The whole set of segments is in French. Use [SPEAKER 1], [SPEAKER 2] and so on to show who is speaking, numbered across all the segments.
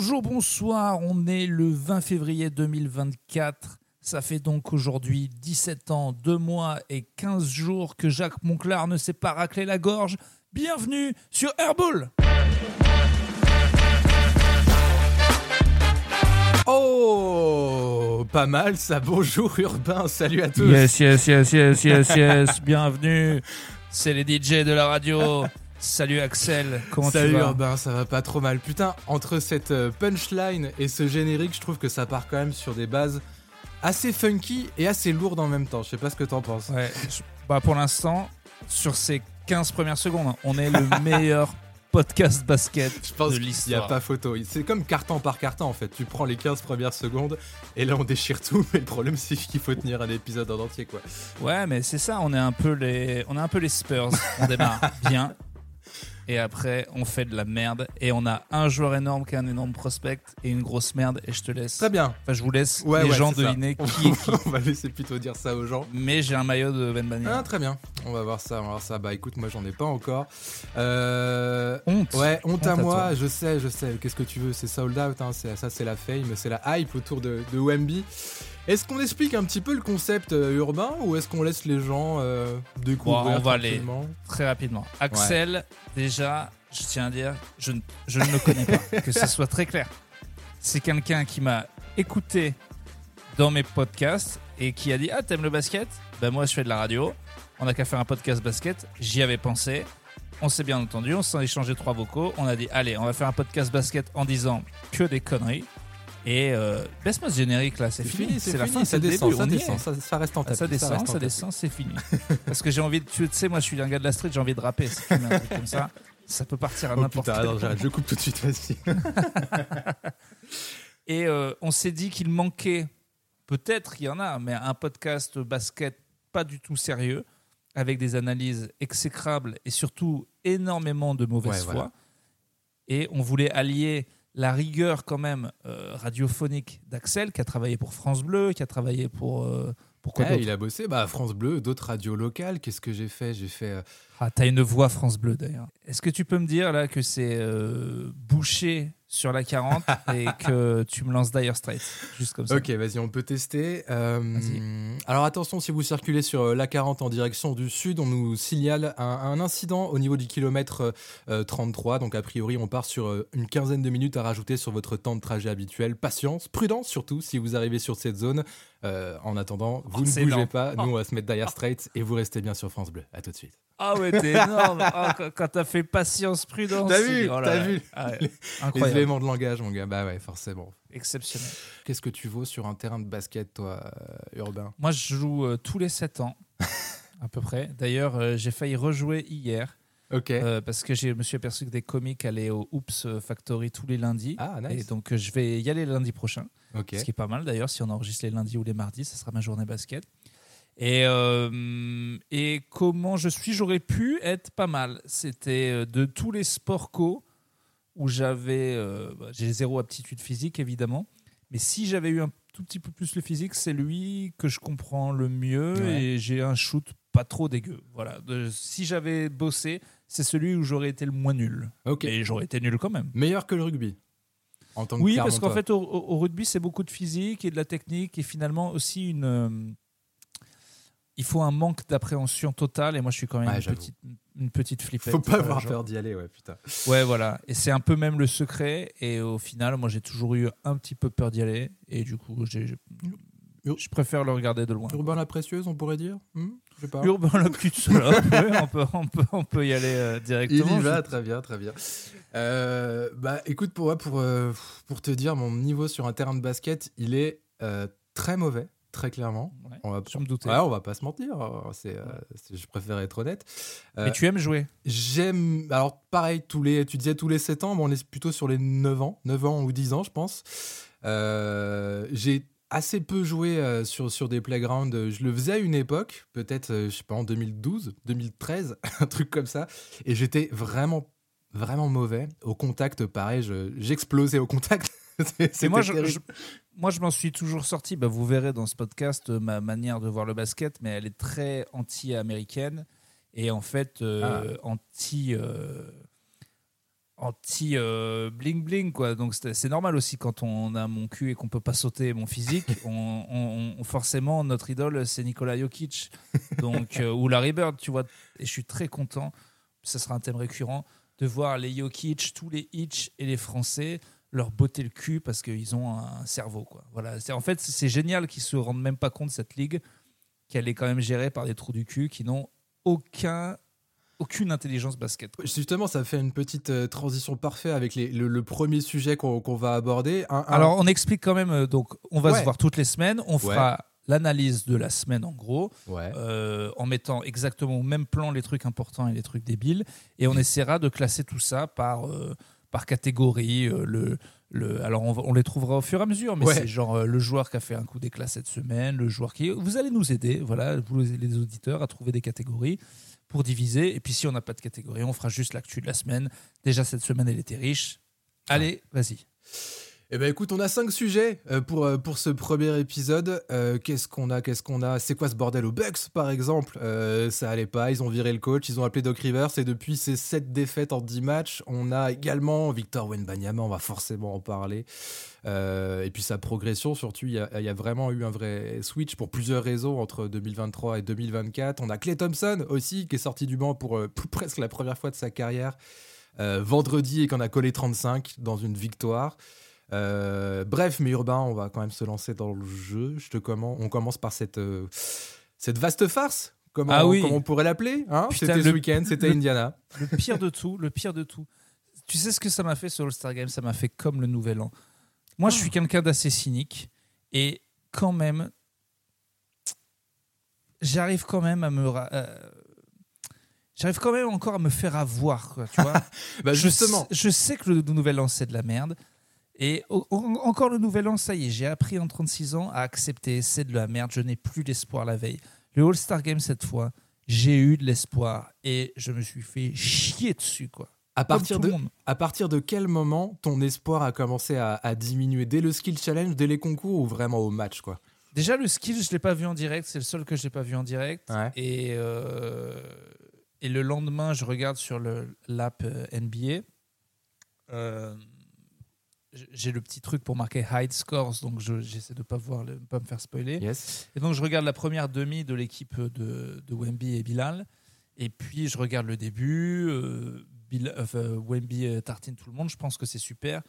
[SPEAKER 1] Bonjour, bonsoir, on est le 20 février 2024. Ça fait donc aujourd'hui 17 ans, 2 mois et 15 jours que Jacques Monclar ne s'est pas raclé la gorge. Bienvenue sur Airball
[SPEAKER 2] Oh, pas mal ça. Bonjour Urbain, salut à tous.
[SPEAKER 1] Yes, yes, yes, yes, yes, yes, bienvenue. C'est les DJ de la radio. Salut Axel, comment
[SPEAKER 2] Salut
[SPEAKER 1] tu vas
[SPEAKER 2] Urbain, ça va pas trop mal. Putain, entre cette euh, punchline et ce générique, je trouve que ça part quand même sur des bases assez funky et assez lourdes en même temps. Je sais pas ce que t'en penses.
[SPEAKER 1] Ouais, je- bah pour l'instant, sur ces 15 premières secondes, on est le meilleur podcast basket
[SPEAKER 2] Je pense
[SPEAKER 1] de
[SPEAKER 2] qu'il n'y a
[SPEAKER 1] l'histoire.
[SPEAKER 2] pas photo. C'est comme carton par carton en fait. Tu prends les 15 premières secondes et là on déchire tout. Mais le problème c'est qu'il faut tenir un épisode en entier quoi.
[SPEAKER 1] Ouais, mais c'est ça, on est un peu les, on est un peu les Spurs. On démarre bien. Et après, on fait de la merde. Et on a un joueur énorme qui est un énorme prospect et une grosse merde. Et je te laisse.
[SPEAKER 2] Très bien.
[SPEAKER 1] Enfin, je vous laisse
[SPEAKER 2] Ouais,
[SPEAKER 1] les
[SPEAKER 2] ouais,
[SPEAKER 1] gens
[SPEAKER 2] c'est ça.
[SPEAKER 1] deviner qui
[SPEAKER 2] on va laisser plutôt dire ça aux gens.
[SPEAKER 1] Mais j'ai un maillot de Ben Banyama.
[SPEAKER 2] Ah, très bien. On va voir ça. On va voir ça. Bah écoute, moi j'en ai pas encore. Euh,
[SPEAKER 1] Honte.
[SPEAKER 2] Ouais, honte à
[SPEAKER 1] Honte à
[SPEAKER 2] moi,
[SPEAKER 1] toi.
[SPEAKER 2] je sais, je sais. Qu'est-ce que tu veux? C'est sold out, hein, c'est- ça c'est la fame, c'est la hype autour de, de Wemby. Est-ce qu'on explique un petit peu le concept euh, urbain ou est-ce qu'on laisse les gens euh, découvrir
[SPEAKER 1] Bon, on va aller. Très rapidement. Axel, déjà, je tiens à dire, je, ne- je ne le connais pas. que ce soit très clair. C'est quelqu'un qui m'a écouté dans mes podcasts et qui a dit Ah, t'aimes le basket? Ben moi, je fais de la radio. On n'a qu'à faire un podcast basket. J'y avais pensé. On s'est bien entendu. On s'est échangé trois vocaux. On a dit Allez, on va faire un podcast basket en disant que des conneries. Et euh, baisse-moi ce générique là, c'est fini.
[SPEAKER 2] c'est
[SPEAKER 1] la fin,
[SPEAKER 2] ça descend, ça descend, ça, ça reste en tête.
[SPEAKER 1] ça descend, ça descend, c'est fini. Parce que j'ai envie de. Tu sais, moi je suis un gars de la street, j'ai envie de rapper. Un truc comme ça, ça peut partir à
[SPEAKER 2] Oh
[SPEAKER 1] n'importe
[SPEAKER 2] putain,
[SPEAKER 1] quel
[SPEAKER 2] attends, j'arrête, je coupe tout de suite, vas-y.
[SPEAKER 1] Et euh, on s'est dit qu'il manquait, peut-être il y en a, mais un podcast basket pas du tout sérieux, avec des analyses exécrables et surtout énormément de mauvaise
[SPEAKER 2] Ouais,
[SPEAKER 1] foi.
[SPEAKER 2] voilà.
[SPEAKER 1] Et on voulait allier la rigueur quand même euh, radiophonique d'Axel, qui a travaillé pour France Bleu, qui a travaillé pour... euh, pour quoi
[SPEAKER 2] Ouais,
[SPEAKER 1] d'autre
[SPEAKER 2] il a bossé, bah France Bleu, d'autres radios locales. Qu'est-ce que j'ai fait? J'ai fait. euh,
[SPEAKER 1] Ah, t'as une voix France Bleu d'ailleurs. Est-ce que tu peux me dire là que c'est bouché sur la 40 et que tu me lances Dire Straits Juste comme ça.
[SPEAKER 2] Ok, vas-y, on peut tester. Euh, alors attention, si vous circulez sur euh, l'A40 en direction du sud, on nous signale un, un incident au niveau du kilomètre euh, 33. Donc a priori, on part sur euh, une quinzaine de minutes à rajouter sur votre temps de trajet habituel. Patience, prudence surtout si vous arrivez sur cette zone. Euh, en attendant, vous
[SPEAKER 1] Oh,
[SPEAKER 2] ne bougez
[SPEAKER 1] énorme.
[SPEAKER 2] pas. Nous, on va se mettre Dire Straits et vous restez bien sur France Bleu. À tout de suite.
[SPEAKER 1] Ah ouais, t'es énorme. Ah, quand t'as fait patience, prudence.
[SPEAKER 2] T'as vu
[SPEAKER 1] oh
[SPEAKER 2] T'as vu
[SPEAKER 1] Ah ouais, Incroyable.
[SPEAKER 2] Éléments de langage, mon gars. Bah ouais, forcément.
[SPEAKER 1] Exceptionnel.
[SPEAKER 2] Qu'est-ce que tu vaux sur un terrain de basket, toi, euh, urbain?
[SPEAKER 1] Moi, je joue euh, tous les 7 ans, à peu près. D'ailleurs, euh, j'ai failli rejouer hier
[SPEAKER 2] Ok.
[SPEAKER 1] parce que je me suis aperçu que des comiques allaient au Oops Factory tous les lundis.
[SPEAKER 2] ah,
[SPEAKER 1] Et
[SPEAKER 2] nice.
[SPEAKER 1] donc, euh, je vais y aller lundi prochain.
[SPEAKER 2] ok.
[SPEAKER 1] Ce qui est pas mal d'ailleurs, si on enregistre les lundis ou les mardis, ça sera ma journée basket. Et, et comment je suis, j'aurais pu être pas mal. C'était de tous les sports co où j'avais. euh, bah, J'ai zéro aptitude physique évidemment, mais si j'avais eu un tout petit peu plus le physique, c'est lui que je comprends le mieux
[SPEAKER 2] Ouais.
[SPEAKER 1] et j'ai un shoot pas trop dégueu. Voilà. De- si j'avais bossé, c'est celui où j'aurais été le moins nul.
[SPEAKER 2] Ok.
[SPEAKER 1] Et j'aurais été nul quand même.
[SPEAKER 2] Meilleur que le rugby. En tant que
[SPEAKER 1] Oui, parce qu'en fait, au, au- au rugby, c'est beaucoup de physique et de la technique et finalement aussi une. Il faut un manque d'appréhension totale et moi, je suis quand même
[SPEAKER 2] Ouais,
[SPEAKER 1] une, petite, une petite flippette.
[SPEAKER 2] Faut pas
[SPEAKER 1] euh,
[SPEAKER 2] avoir
[SPEAKER 1] genre.
[SPEAKER 2] peur d'y aller, ouais, putain.
[SPEAKER 1] Ouais, voilà. Et c'est un peu même le secret. Et au final, moi, j'ai toujours eu un petit peu peur d'y aller et du coup, j'ai- j'ai- je préfère le regarder de loin.
[SPEAKER 2] Urbain la précieuse, on pourrait dire? Hmm? Je sais pas.
[SPEAKER 1] Urbain la petite salope, ouais, on, peut, on, peut, on peut y aller euh,
[SPEAKER 2] Il
[SPEAKER 1] directement.
[SPEAKER 2] y va, très bien, très bien. Euh, bah, écoute, pour, pour, euh, pour te dire, mon niveau sur un terrain de basket, il est euh, très mauvais, très clairement.
[SPEAKER 1] Ouais,
[SPEAKER 2] On va,
[SPEAKER 1] je me doutais.
[SPEAKER 2] ouais, on va pas se mentir. C'est, euh, c'est- je préfère être honnête. Euh,
[SPEAKER 1] Mais tu aimes jouer
[SPEAKER 2] J'aime. Alors, pareil, tous les, tu disais tous les 7 ans, mais on est plutôt sur les 9 ans, 9 ans ou 10 ans, je pense. Euh, J'ai assez peu joué euh, sur, sur des playgrounds. Je le faisais à une époque, peut-être, euh, je sais pas, en 2012, 2013, un truc comme ça. Et j'étais vraiment, vraiment mauvais. Au contact, pareil, je- j'explosais au contact. C'est-
[SPEAKER 1] moi, je- moi, je m'en suis toujours sorti. Bah, vous verrez dans ce podcast euh, ma manière de voir le basket, mais elle est très anti-américaine et en fait euh, anti. euh, anti bling bling quoi. Donc c'est normal aussi quand on a mon cul et qu'on peut pas sauter mon physique. On, forcément notre idole c'est Nikola Jokic. Donc ou Larry Bird tu vois. Et je suis très content. Ça sera un thème récurrent. De voir les Jokic tous les Hitch et les Français leur botter le cul parce qu'ils ont un cerveau quoi. Voilà. En fait c'est génial qu'ils se rendent même pas compte cette ligue qu'elle est quand même gérée par des trous du cul qui n'ont aucun aucune intelligence basket.
[SPEAKER 2] Justement, ça fait une petite euh, transition parfaite avec le, premier sujet qu'on va aborder.
[SPEAKER 1] Alors, on explique quand même, euh, donc, on va se voir toutes les semaines, on fera l'analyse de la semaine en gros, euh, en mettant exactement au même plan les trucs importants et les trucs débiles, et on essaiera de classer tout ça par, par catégorie. le, le, alors on, les trouvera au fur et à mesure, mais c'est genre le joueur qui a fait un coup d'éclat cette semaine, le joueur qui... Vous allez nous aider, voilà, vous les auditeurs, à trouver des catégories pour diviser. Et puis si on n'a pas de catégorie, on fera juste l'actu de la semaine. Déjà, cette semaine, elle était riche. Allez, vas-y.
[SPEAKER 2] Eh ben écoute, on a cinq sujets euh, pour, euh, pour ce premier épisode. Euh, qu'est-ce qu'on a Qu'est-ce qu'on a? C'est quoi ce bordel aux Bucks, par exemple? Ça allait pas, ils ont viré le coach, ils ont appelé Doc Rivers, et depuis ces sept défaites en 10 matchs, on a également Victor Wenbanyama, on va forcément en parler. et puis sa progression, surtout, il y, a, vraiment eu un vrai switch pour plusieurs raisons entre 2023 et 2024. On a Clay Thompson aussi, qui est sorti du banc pour, pour presque la première fois de sa carrière vendredi et qu'on a collé 35 dans une victoire. Euh, bref, mais Urbain, on va quand même se lancer dans le jeu. Je te On commence par cette, euh, cette vaste farce. Comment, ah oui. on pourrait l'appeler hein? C'était ce week-end, c'était Indiana.
[SPEAKER 1] Le pire de tout, le pire de tout. Tu sais ce que ça m'a fait sur le Star Game? Ça m'a fait comme le Nouvel An. Moi, je suis quelqu'un d'assez cynique et quand même, j'arrive quand même à me euh, j'arrive quand même encore à me faire avoir, quoi, tu vois.
[SPEAKER 2] bah justement.
[SPEAKER 1] Je, je, sais que le Nouvel An, c'est de la merde. Et encore le nouvel an, ça y est, j'ai appris en 36 ans à accepter, c'est de la merde, je n'ai plus l'espoir la veille. Le All-Star Game cette fois, j'ai eu de l'espoir et je me suis fait chier dessus, quoi.
[SPEAKER 2] À partir, de, à partir de quel moment ton espoir a commencé à, diminuer? Dès le skill challenge, dès les concours ou vraiment au match quoi?
[SPEAKER 1] Déjà, le skill, je ne l'ai pas vu en direct. C'est le seul que je n'ai pas vu en direct. Et, euh, et le lendemain, je regarde sur l'app euh, NBA. Euh, j'ai le petit truc pour marquer hide scores, donc j'essaie de pas voir, pas me faire spoiler. Et donc je regarde la première demi de l'équipe de, de, Wemby et Bilal, et puis je regarde le début. Euh, euh, Wemby tartine tout le monde, je pense que c'est super.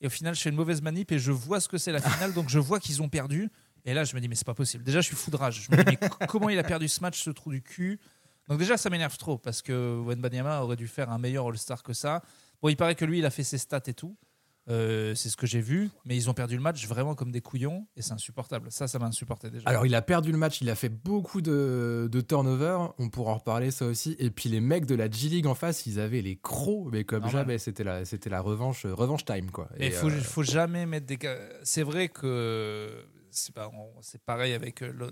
[SPEAKER 1] Et au final, je fais une mauvaise manip et je vois ce que c'est la finale, donc je vois qu'ils ont perdu. Et là, je me dis mais c'est pas possible. Déjà, je suis foudrage. Je me dis mais comment il a perdu ce match, ce trou du cul? Donc déjà, ça m'énerve trop parce que Wenbanyama aurait dû faire un meilleur All-Star que ça. Bon, il paraît que lui, il a fait ses stats et tout. Euh, c'est ce que j'ai vu, mais ils ont perdu le match vraiment comme des couillons et c'est insupportable. Ça, ça m'a insupporté déjà.
[SPEAKER 2] Alors, il a perdu le match, il a fait beaucoup de, de turnover, on pourra en reparler ça aussi. Et puis, les mecs de la G-League en face, ils avaient les crocs, mais comme jamais, c'était la, c'était la revanche, revanche time. Quoi.
[SPEAKER 1] Et il faut, euh, faut jamais mettre des. C'est vrai que c'est, pas, c'est pareil avec le,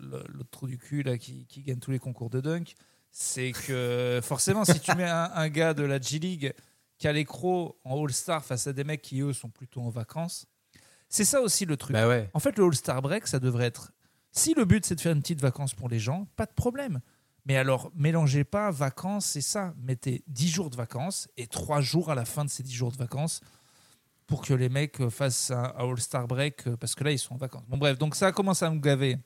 [SPEAKER 1] trou du cul là, qui, qui gagne tous les concours de dunk. C'est que forcément, si tu mets un, un gars de la G-League qui l'écro en All-Star face à des mecs qui, eux, sont plutôt en vacances. C'est ça aussi le truc.
[SPEAKER 2] Bah ouais.
[SPEAKER 1] En fait, le All-Star Break, ça devrait être. Si le but, c'est de faire une petite vacance pour les gens, pas de problème. Mais alors, mélangez pas vacances et ça. Mettez 10 jours de vacances et 3 jours à la fin de ces 10 jours de vacances pour que les mecs fassent un All-Star Break parce que là, ils sont en vacances. Bon, bref, donc ça commence à me gaver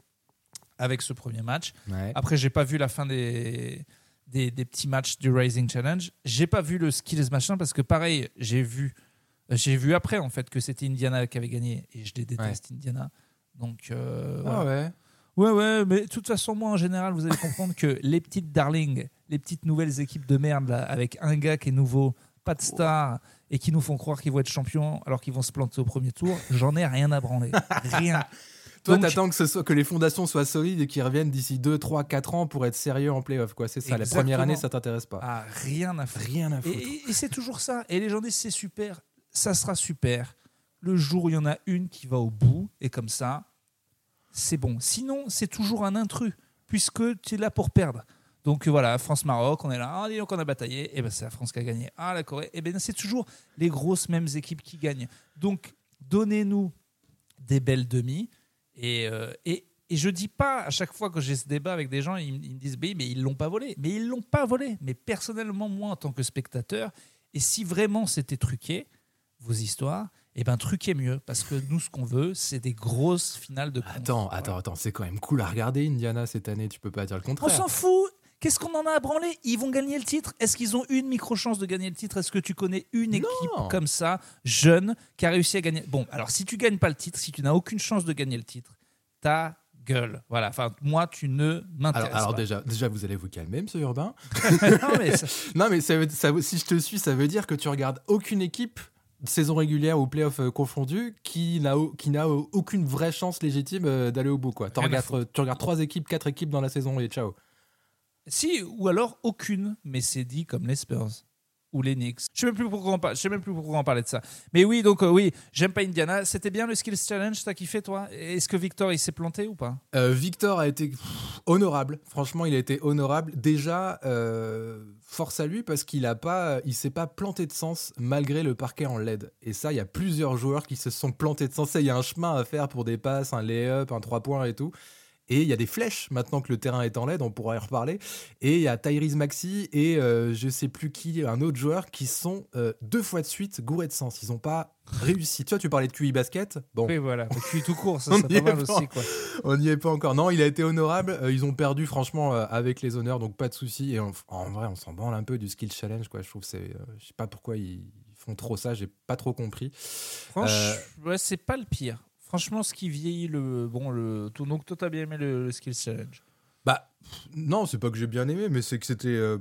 [SPEAKER 1] avec ce premier match. Après, j'ai pas vu la fin des des, petits matchs du Rising Challenge. J'ai pas vu le skills machin parce que pareil, j'ai vu, j'ai vu après en fait que c'était Indiana qui avait gagné et je les déteste Indiana. Donc euh,
[SPEAKER 2] ah ouais.
[SPEAKER 1] Ouais ouais, mais de toute façon moi en général vous allez comprendre que les petites darlings, les petites nouvelles équipes de merde là, avec un gars qui est nouveau, pas de star et qui nous font croire qu'ils vont être champions alors qu'ils vont se planter au premier tour, j'en ai rien à branler, rien.
[SPEAKER 2] Toi, t'attends que, ce soit, que les fondations soient solides et qu'ils reviennent d'ici 2, 3, 4 ans pour être sérieux en playoff. C'est ça. La première année, ça t'intéresse pas.
[SPEAKER 1] Ah, rien à foutre. Rien à foutre. Et, c'est toujours ça. Et les gens disent c'est super. Ça sera super. Le jour où il y en a une qui va au bout, et comme ça, c'est bon. Sinon, c'est toujours un intrus, puisque tu es là pour perdre. Donc voilà, France-Maroc, on est là, ah, donc on a bataillé, et ben c'est la France qui a gagné. Ah, la Corée, et ben c'est toujours les grosses mêmes équipes qui gagnent. Donc donnez-nous des belles demi, et, euh, et, et, je dis pas à chaque fois que j'ai ce débat avec des gens, ils, me disent mais ils l'ont pas volé. Mais ils l'ont pas volé. Mais personnellement, moi, en tant que spectateur, Et si vraiment c'était truqué, vos histoires, eh ben truquez mieux. Parce que nous, ce qu'on veut, c'est des grosses finales de
[SPEAKER 2] Attends, attends, attends, c'est quand même cool à regarder Indiana cette année, tu peux pas dire le contraire.
[SPEAKER 1] On s'en fout Qu'est-ce qu'on en a à branler? Ils vont gagner le titre. Est-ce qu'ils ont une micro-chance de gagner le titre? Est-ce que tu connais une équipe comme ça, jeune, qui a réussi à gagner? Bon, alors si tu gagnes pas le titre, si tu n'as aucune chance de gagner le titre, ta gueule. Voilà. Enfin, moi, tu ne m'intéresses
[SPEAKER 2] pas. Alors déjà, déjà, vous allez vous calmer, Monsieur Urbain. non, mais, ça... si je te suis, ça veut dire que tu regardes aucune équipe saison régulière ou playoff euh, confondu qui n'a qui n'a aucune vraie chance légitime euh, d'aller au bout quoi. Tu regardes, tu regardes trois équipes, quatre équipes dans la saison et ciao.
[SPEAKER 1] Si, ou alors aucune, mais c'est dit comme les Spurs ou les Knicks. Je on, sais même plus pourquoi on parlait de ça. Mais oui, donc euh, oui, j'aime pas Indiana. C'était bien le Skills Challenge, t'as kiffé toi? Est-ce que Victor il s'est planté ou pas?
[SPEAKER 2] Euh, Victor a été honorable. Franchement, il a été honorable. Déjà, euh, force à lui parce qu'il a pas, il s'est pas planté de sens malgré le parquet en LED. Et ça, il y a plusieurs joueurs qui se sont plantés de sens. Il y a un chemin à faire pour des passes, un lay-up, un trois points et tout. Et il y a des flèches maintenant que le terrain est en LED, on pourra y reparler. Et il y a Tyrese Maxi et euh, je sais plus qui, un autre joueur qui sont euh, deux fois de suite gourés de sens. Ils n'ont pas réussi. tu vois, tu parlais de QI basket.
[SPEAKER 1] Bon. Oui, voilà. QI tout court, ça, c'est pas mal aussi. Quoi.
[SPEAKER 2] On n'y est pas encore. Non, il a été honorable. Euh, ils ont perdu, franchement, avec les honneurs, donc pas de souci. Et en, vrai, on s'en branle un peu du skill challenge. Quoi. Je trouve c'est. je sais pas pourquoi ils font trop ça, j'ai pas trop compris.
[SPEAKER 1] Franchement, ouais, c'est pas le pire. Franchement, ce qui vieillit le. Bon, le. Donc, toi, t'as bien aimé le, Skills Challenge?
[SPEAKER 2] Bah, non, c'est pas que j'ai bien aimé, mais c'est que c'était. Euh,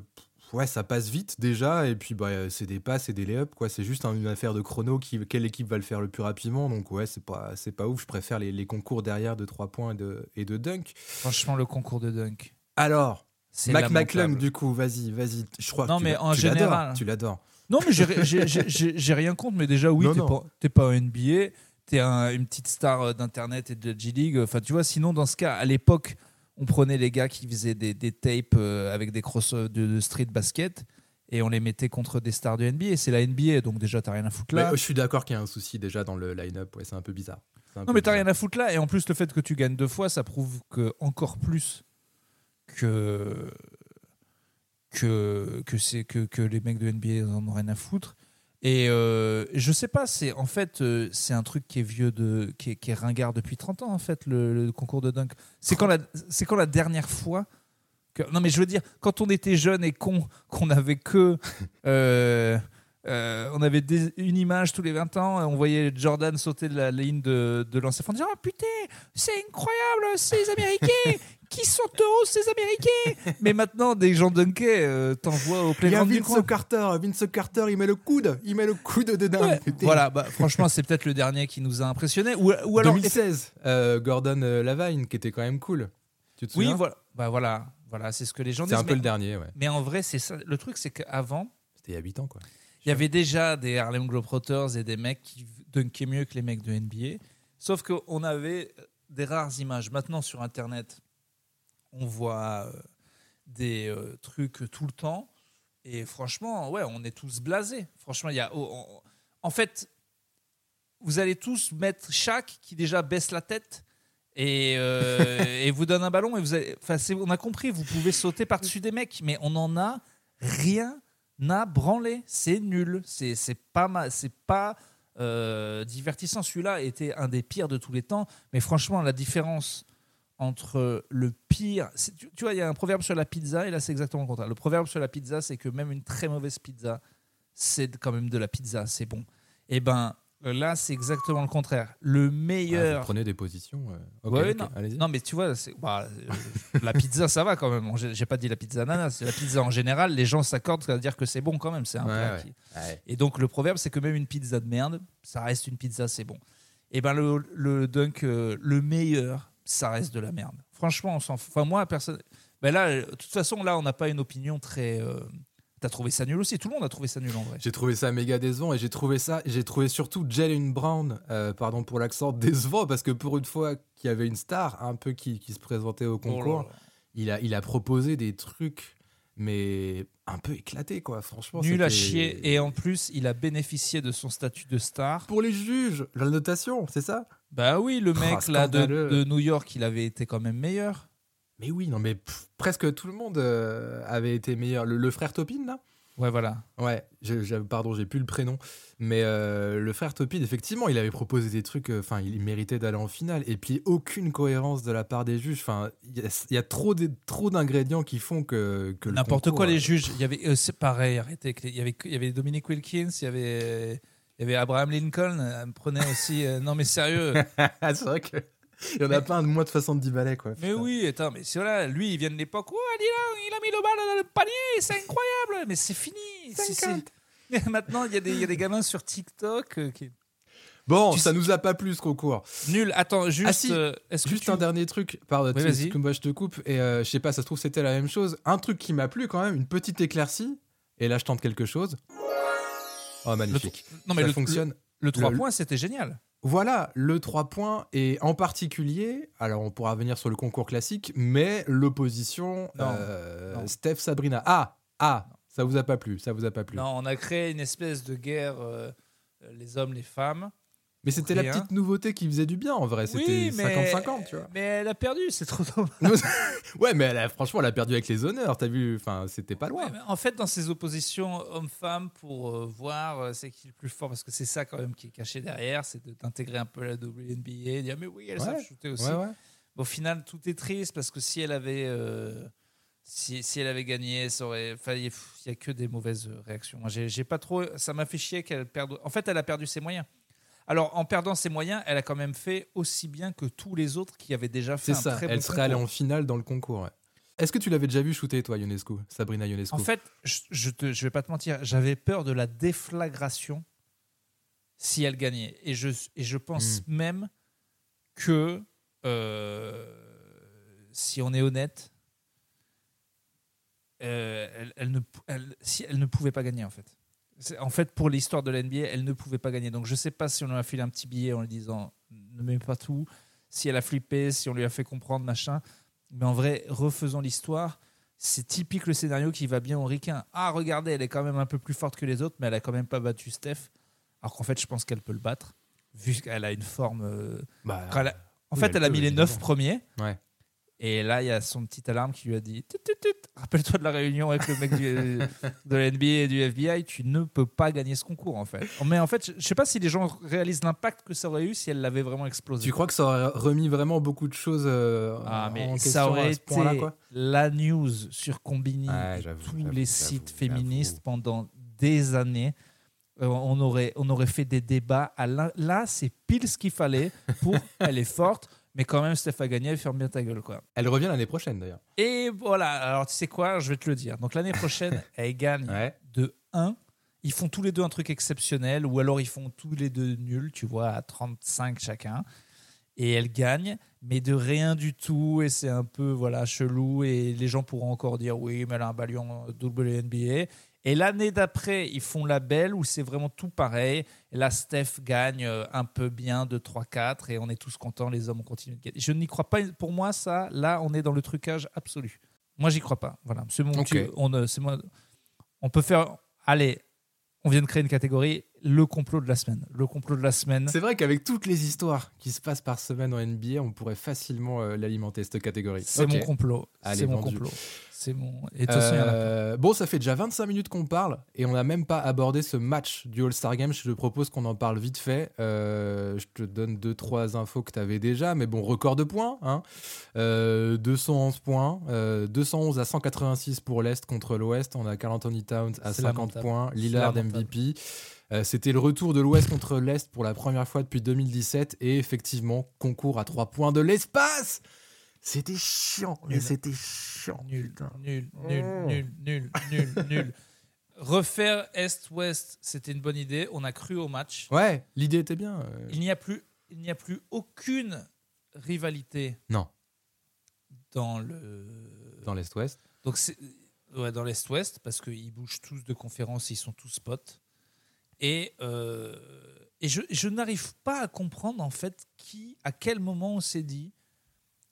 [SPEAKER 2] ouais, ça passe vite déjà, et puis bah, c'est des passes et des lay-ups, quoi. C'est juste une affaire de chrono, qui, quelle équipe va le faire le plus rapidement. Donc, ouais, c'est pas, c'est pas ouf. Je préfère les, les, concours derrière de 3 points et de, et de dunk.
[SPEAKER 1] Franchement, le concours de dunk.
[SPEAKER 2] Alors, Mac McClung, du coup, vas-y, vas-y. Je crois
[SPEAKER 1] non,
[SPEAKER 2] que
[SPEAKER 1] mais en général.
[SPEAKER 2] Tu l'adores.
[SPEAKER 1] Non, mais j'ai rien contre, mais déjà, oui, t'es pas, pas un NBA t'es une petite star euh, d'internet et de G-League. Enfin, tu vois, sinon, dans ce cas, à l'époque, on prenait les gars qui faisaient des, des tapes euh, avec des cross de, de, street basket et on les mettait contre des stars de NBA. C'est la NBA, donc déjà, t'as rien à foutre là.
[SPEAKER 2] je suis d'accord qu'il y a un souci déjà dans le line-up. Ouais, c'est un peu bizarre.
[SPEAKER 1] non, mais t'as rien à foutre là. Et en plus, le fait que tu gagnes deux fois, ça prouve que encore plus que que que c'est que, que les mecs de NBA en ont rien à foutre. Et euh, je sais pas, c'est en fait euh, c'est un truc qui est vieux de qui est, ringard depuis 30 ans en fait le, concours de dunk. C'est quand la c'est quand la dernière fois que non mais je veux dire quand on était jeune et con qu'on avait que euh, on avait une image tous les 20 ans, on voyait Jordan sauter de la ligne de, de lancer en disant Oh putain, c'est incroyable, c'est les Américains qui sont hauts, ces Américains Mais maintenant, des gens dunkaient, euh, t'envoies au playground
[SPEAKER 2] du Vince Carter, Vince Carter, il met le coude, il met le coude dedans.
[SPEAKER 1] Voilà, bah, franchement, c'est peut-être le dernier qui nous a impressionné. Ou, ou alors
[SPEAKER 2] 2016, euh, Gordon euh, Lavine, qui était quand même cool. Tu te
[SPEAKER 1] oui, voilà, bah voilà, voilà, c'est ce que les gens disent.
[SPEAKER 2] C'est un peu le dernier, ouais.
[SPEAKER 1] Mais en vrai, c'est ça. Le truc, c'est qu'avant,
[SPEAKER 2] c'était il y a 8 ans, quoi.
[SPEAKER 1] Il y avait déjà des Harlem Globetrotters et des mecs qui dunkaient mieux que les mecs de NBA. Sauf qu'on avait des rares images. Maintenant, sur Internet, on voit euh, des euh, trucs tout le temps. Et franchement, ouais, on est tous blasés. Franchement, il y a. Oh, en fait, vous allez tous mettre chaque qui déjà baisse la tête et, euh, et vous donne un ballon. Et vous on a compris, vous pouvez sauter par-dessus des mecs, mais on n'en a rien à branler. C'est nul. C'est pas, c'est pas divertissant. Celui-là était un des pires de tous les temps. Mais franchement, la différence entre le pire. Tu, vois, il y a un proverbe sur la pizza et là, c'est exactement le contraire. Le proverbe sur la pizza, c'est que même une très mauvaise pizza, c'est quand même de la pizza, c'est bon. Eh ben là, c'est exactement le contraire. Le meilleur.
[SPEAKER 2] Ah, prenez des positions.
[SPEAKER 1] Euh, non. mais tu vois, bah, euh, la pizza, ça va quand même. J'ai pas dit la pizza nana, c'est la pizza en général. Les gens s'accordent à dire que c'est bon quand même. C'est un Et donc, le proverbe, c'est que même une pizza de merde, ça reste une pizza, c'est bon. Et eh ben le, euh, le meilleur, ça reste de la merde. Franchement, on s'en Enfin, moi, personne. Ben là, de toute façon, là, on n'a pas une opinion très. T'as trouvé ça nul aussi. Tout le monde a trouvé ça nul en vrai.
[SPEAKER 2] J'ai trouvé ça méga décevant et j'ai trouvé ça. J'ai trouvé surtout Jalen Brown, euh, pardon pour l'accent, décevant parce que pour une fois qu'il y avait une star un peu qui, qui se présentait au oh concours, il, a, il a proposé des trucs mais un peu éclaté quoi. Franchement
[SPEAKER 1] nul à chier. Et en plus il a bénéficié de son statut de star.
[SPEAKER 2] Pour les juges la notation c'est ça?
[SPEAKER 1] Bah oui le mec oh, là de, New York il avait été quand même meilleur
[SPEAKER 2] mais oui non mais presque tout le monde euh, avait été meilleur le, frère Topin là?
[SPEAKER 1] Ouais, voilà.
[SPEAKER 2] Ouais, je- je- pardon, j'ai plus le prénom. Mais euh, le frère Topid, effectivement, il avait proposé des trucs. euh, Enfin, il méritait d'aller en finale. Et puis, aucune cohérence de la part des juges. Enfin, il y a, il y a trop de- trop d'ingrédients qui font que. que le
[SPEAKER 1] N'importe
[SPEAKER 2] concours,
[SPEAKER 1] quoi, les juges. Il y avait, c'est pareil, arrêtez. Il y avait, y avait Dominic Wilkins, il y avait, il y avait Abraham Lincoln. Elle me prenait aussi. euh, non, mais sérieux.
[SPEAKER 2] Ah, c'est vrai que. Il y en a pas un de moins de 70 balais, quoi.
[SPEAKER 1] mais
[SPEAKER 2] putain.
[SPEAKER 1] oui, attends, mais c'est voilà, lui, il vient de l'époque. Oh, dis là, il a mis le bal dans le panier, c'est incroyable. Mais c'est fini. C'est- c'est-
[SPEAKER 2] 50.
[SPEAKER 1] Maintenant, il y, a des- y a des gamins sur TikTok euh, qui.
[SPEAKER 2] Bon,
[SPEAKER 1] Tu
[SPEAKER 2] ça
[SPEAKER 1] sais-
[SPEAKER 2] nous a pas plu ce concours.
[SPEAKER 1] Nul. Attends, juste.
[SPEAKER 2] Ah, si.
[SPEAKER 1] euh, est-ce que
[SPEAKER 2] Juste
[SPEAKER 1] tu-
[SPEAKER 2] un dernier truc, pardon,
[SPEAKER 1] Oui, vas-y.
[SPEAKER 2] excuse-moi, je te coupe, et euh, je sais pas, ça se trouve c'était la même chose. Un truc qui m'a plu quand même, une petite éclaircie, et là je tente quelque chose. Oh,
[SPEAKER 1] le
[SPEAKER 2] magnifique.
[SPEAKER 1] Non, mais
[SPEAKER 2] ça
[SPEAKER 1] le,
[SPEAKER 2] fonctionne.
[SPEAKER 1] Le, le 3
[SPEAKER 2] Le-
[SPEAKER 1] points, c'était génial.
[SPEAKER 2] Voilà, le 3 points, et en particulier, alors on pourra venir sur le concours classique, mais l'opposition euh. Steph Sabrina. Ah, ah, ça vous a pas plu, ça vous a pas plu.
[SPEAKER 1] Non, on a créé une espèce de guerre, euh, les hommes, les femmes.
[SPEAKER 2] Mais c'était la petite nouveauté qui faisait du bien en vrai, c'était
[SPEAKER 1] Oui, mais
[SPEAKER 2] 50-50, tu vois.
[SPEAKER 1] Mais elle a perdu, c'est trop dommage.
[SPEAKER 2] ouais, mais elle a- franchement, elle a perdu avec les honneurs, t'as vu, enfin, c'était pas loin.
[SPEAKER 1] Ouais, en fait, dans ces oppositions hommes-femmes, pour euh, voir euh, c'est qui le plus fort, parce que c'est ça quand même qui est caché derrière, c'est d'intégrer un peu la WNBA, dire mais oui, elles
[SPEAKER 2] Ouais,
[SPEAKER 1] savent shooter aussi.
[SPEAKER 2] Ouais.
[SPEAKER 1] Au final, tout est triste parce que si elle avait, euh, si, si elle avait gagné, ça aurait, il n'y a que des mauvaises réactions. J'ai pas trop, ça m'a fait chier qu'elle perde. En fait, elle a perdu ses moyens. Alors, en perdant ses moyens, elle a quand même fait aussi bien que tous les autres qui avaient déjà fait
[SPEAKER 2] C'est ça,
[SPEAKER 1] très
[SPEAKER 2] elle
[SPEAKER 1] bon
[SPEAKER 2] serait allée en finale dans le concours. ouais. Est-ce que tu l'avais déjà vu shooter, toi, Ionescu Sabrina Ionescu?
[SPEAKER 1] En fait, je, te, je vais pas te mentir, j'avais peur de la déflagration si elle gagnait. Et je, et je pense
[SPEAKER 2] Hmm.
[SPEAKER 1] même que, euh, si on est honnête, euh, elle, elle ne, elle- si elle ne pouvait pas gagner en fait. En fait, pour l'histoire de l'NBA, elle ne pouvait pas gagner. Donc, je sais pas si on lui a filé un petit billet en lui disant ne mets pas tout, si elle a flippé, si on lui a fait comprendre machin. Mais en vrai, refaisons l'histoire. C'est typique le scénario qui va bien au ricain. Ah, regardez, elle est quand même un peu plus forte que les autres, mais elle a quand même pas battu Steph. Alors qu'en fait, je pense qu'elle peut le battre, vu qu'elle a une forme. euh,
[SPEAKER 2] Bah,
[SPEAKER 1] a- En
[SPEAKER 2] oui,
[SPEAKER 1] fait,
[SPEAKER 2] elle
[SPEAKER 1] elle a mis les neuf
[SPEAKER 2] évidemment.
[SPEAKER 1] premiers.
[SPEAKER 2] Ouais.
[SPEAKER 1] Et là, il y a son petite alarme qui lui a dit. Rappelle-toi de la réunion avec le mec du- de la NBA et du FBI, tu ne peux pas gagner ce concours en fait. Mais en fait, je je sais pas si les gens réalisent l'impact que ça aurait eu si elle l'avait vraiment explosé.
[SPEAKER 2] Tu crois que ça aurait remis vraiment beaucoup de choses euh,
[SPEAKER 1] Ah,
[SPEAKER 2] en
[SPEAKER 1] mais
[SPEAKER 2] question
[SPEAKER 1] ça aurait
[SPEAKER 2] à ce point-là,
[SPEAKER 1] été
[SPEAKER 2] quoi
[SPEAKER 1] la news sur Combini
[SPEAKER 2] j'avoue,
[SPEAKER 1] tous les sites féministes pendant des années. Euh, on, aurait, on aurait fait des débats. À là, c'est pile ce qu'il fallait pour. elle est forte, mais quand même, Steph a gagné, ferme bien ta gueule. quoi.
[SPEAKER 2] Elle revient l'année prochaine, d'ailleurs.
[SPEAKER 1] Et voilà, alors tu sais quoi, je vais te le dire. Donc l'année prochaine, elle gagne
[SPEAKER 2] Ouais.
[SPEAKER 1] de 1. Ils font tous les deux un truc exceptionnel, ou alors ils font tous les deux nuls, tu vois, à 35 chacun. Et elle gagne, mais de rien du tout. Et c'est un peu voilà chelou. Et les gens pourront encore dire oui, mais elle a un balion WNBA. Et l'année d'après, ils font la belle où c'est vraiment tout pareil? Et là, Steph gagne euh, un peu bien de 3-4 et on est tous contents. Les hommes continuent de gagner. Je n'y crois pas. Pour moi, ça, là, on est dans le trucage absolu. Moi, j'y crois pas. Voilà. C'est mon
[SPEAKER 2] Ok.
[SPEAKER 1] tu- on, euh, c'est moi, on peut faire. Allez, on vient de créer une catégorie le complot de la semaine. Le complot de la semaine.
[SPEAKER 2] C'est vrai qu'avec toutes les histoires qui se passent par semaine en NBA, on pourrait facilement euh, l'alimenter, cette catégorie.
[SPEAKER 1] C'est mon complot. C'est mon
[SPEAKER 2] vendu.
[SPEAKER 1] complot. C'est mon. Et toute façon.
[SPEAKER 2] Euh, bon, ça fait déjà 25 minutes qu'on parle et on n'a même pas abordé ce match du All-Star Game. Je te propose qu'on en parle vite fait. Euh, je te donne deux trois infos que tu avais déjà, mais bon, record de points. Hein. Euh, 211 points, euh, 211 à 186 pour l'Est contre l'Ouest. On a Carl Anthony Towns à
[SPEAKER 1] C'est
[SPEAKER 2] 50
[SPEAKER 1] lamentable.
[SPEAKER 2] points, Lillard. MVP. Euh, C'était le retour de l'Ouest contre l'Est pour la première fois depuis 2017 et effectivement, concours à 3 points de l'espace. C'était chiant, mais c'était chiant.
[SPEAKER 1] Nul,
[SPEAKER 2] putain.
[SPEAKER 1] nul, nul,
[SPEAKER 2] Oh.
[SPEAKER 1] nul, nul, nul, nul. Refaire Est-Ouest, c'était une bonne idée. On a cru au match.
[SPEAKER 2] Ouais, l'idée était bien. euh,
[SPEAKER 1] Il n'y a plus, il n'y a plus aucune rivalité
[SPEAKER 2] Non,
[SPEAKER 1] dans le
[SPEAKER 2] dans l'Est-Ouest.
[SPEAKER 1] donc c'est ouais, dans l'Est-Ouest parce qu'ils bougent tous de conférences, ils sont tous potes. Et euh, et je, je n'arrive pas à comprendre en fait qui, à quel moment on s'est dit,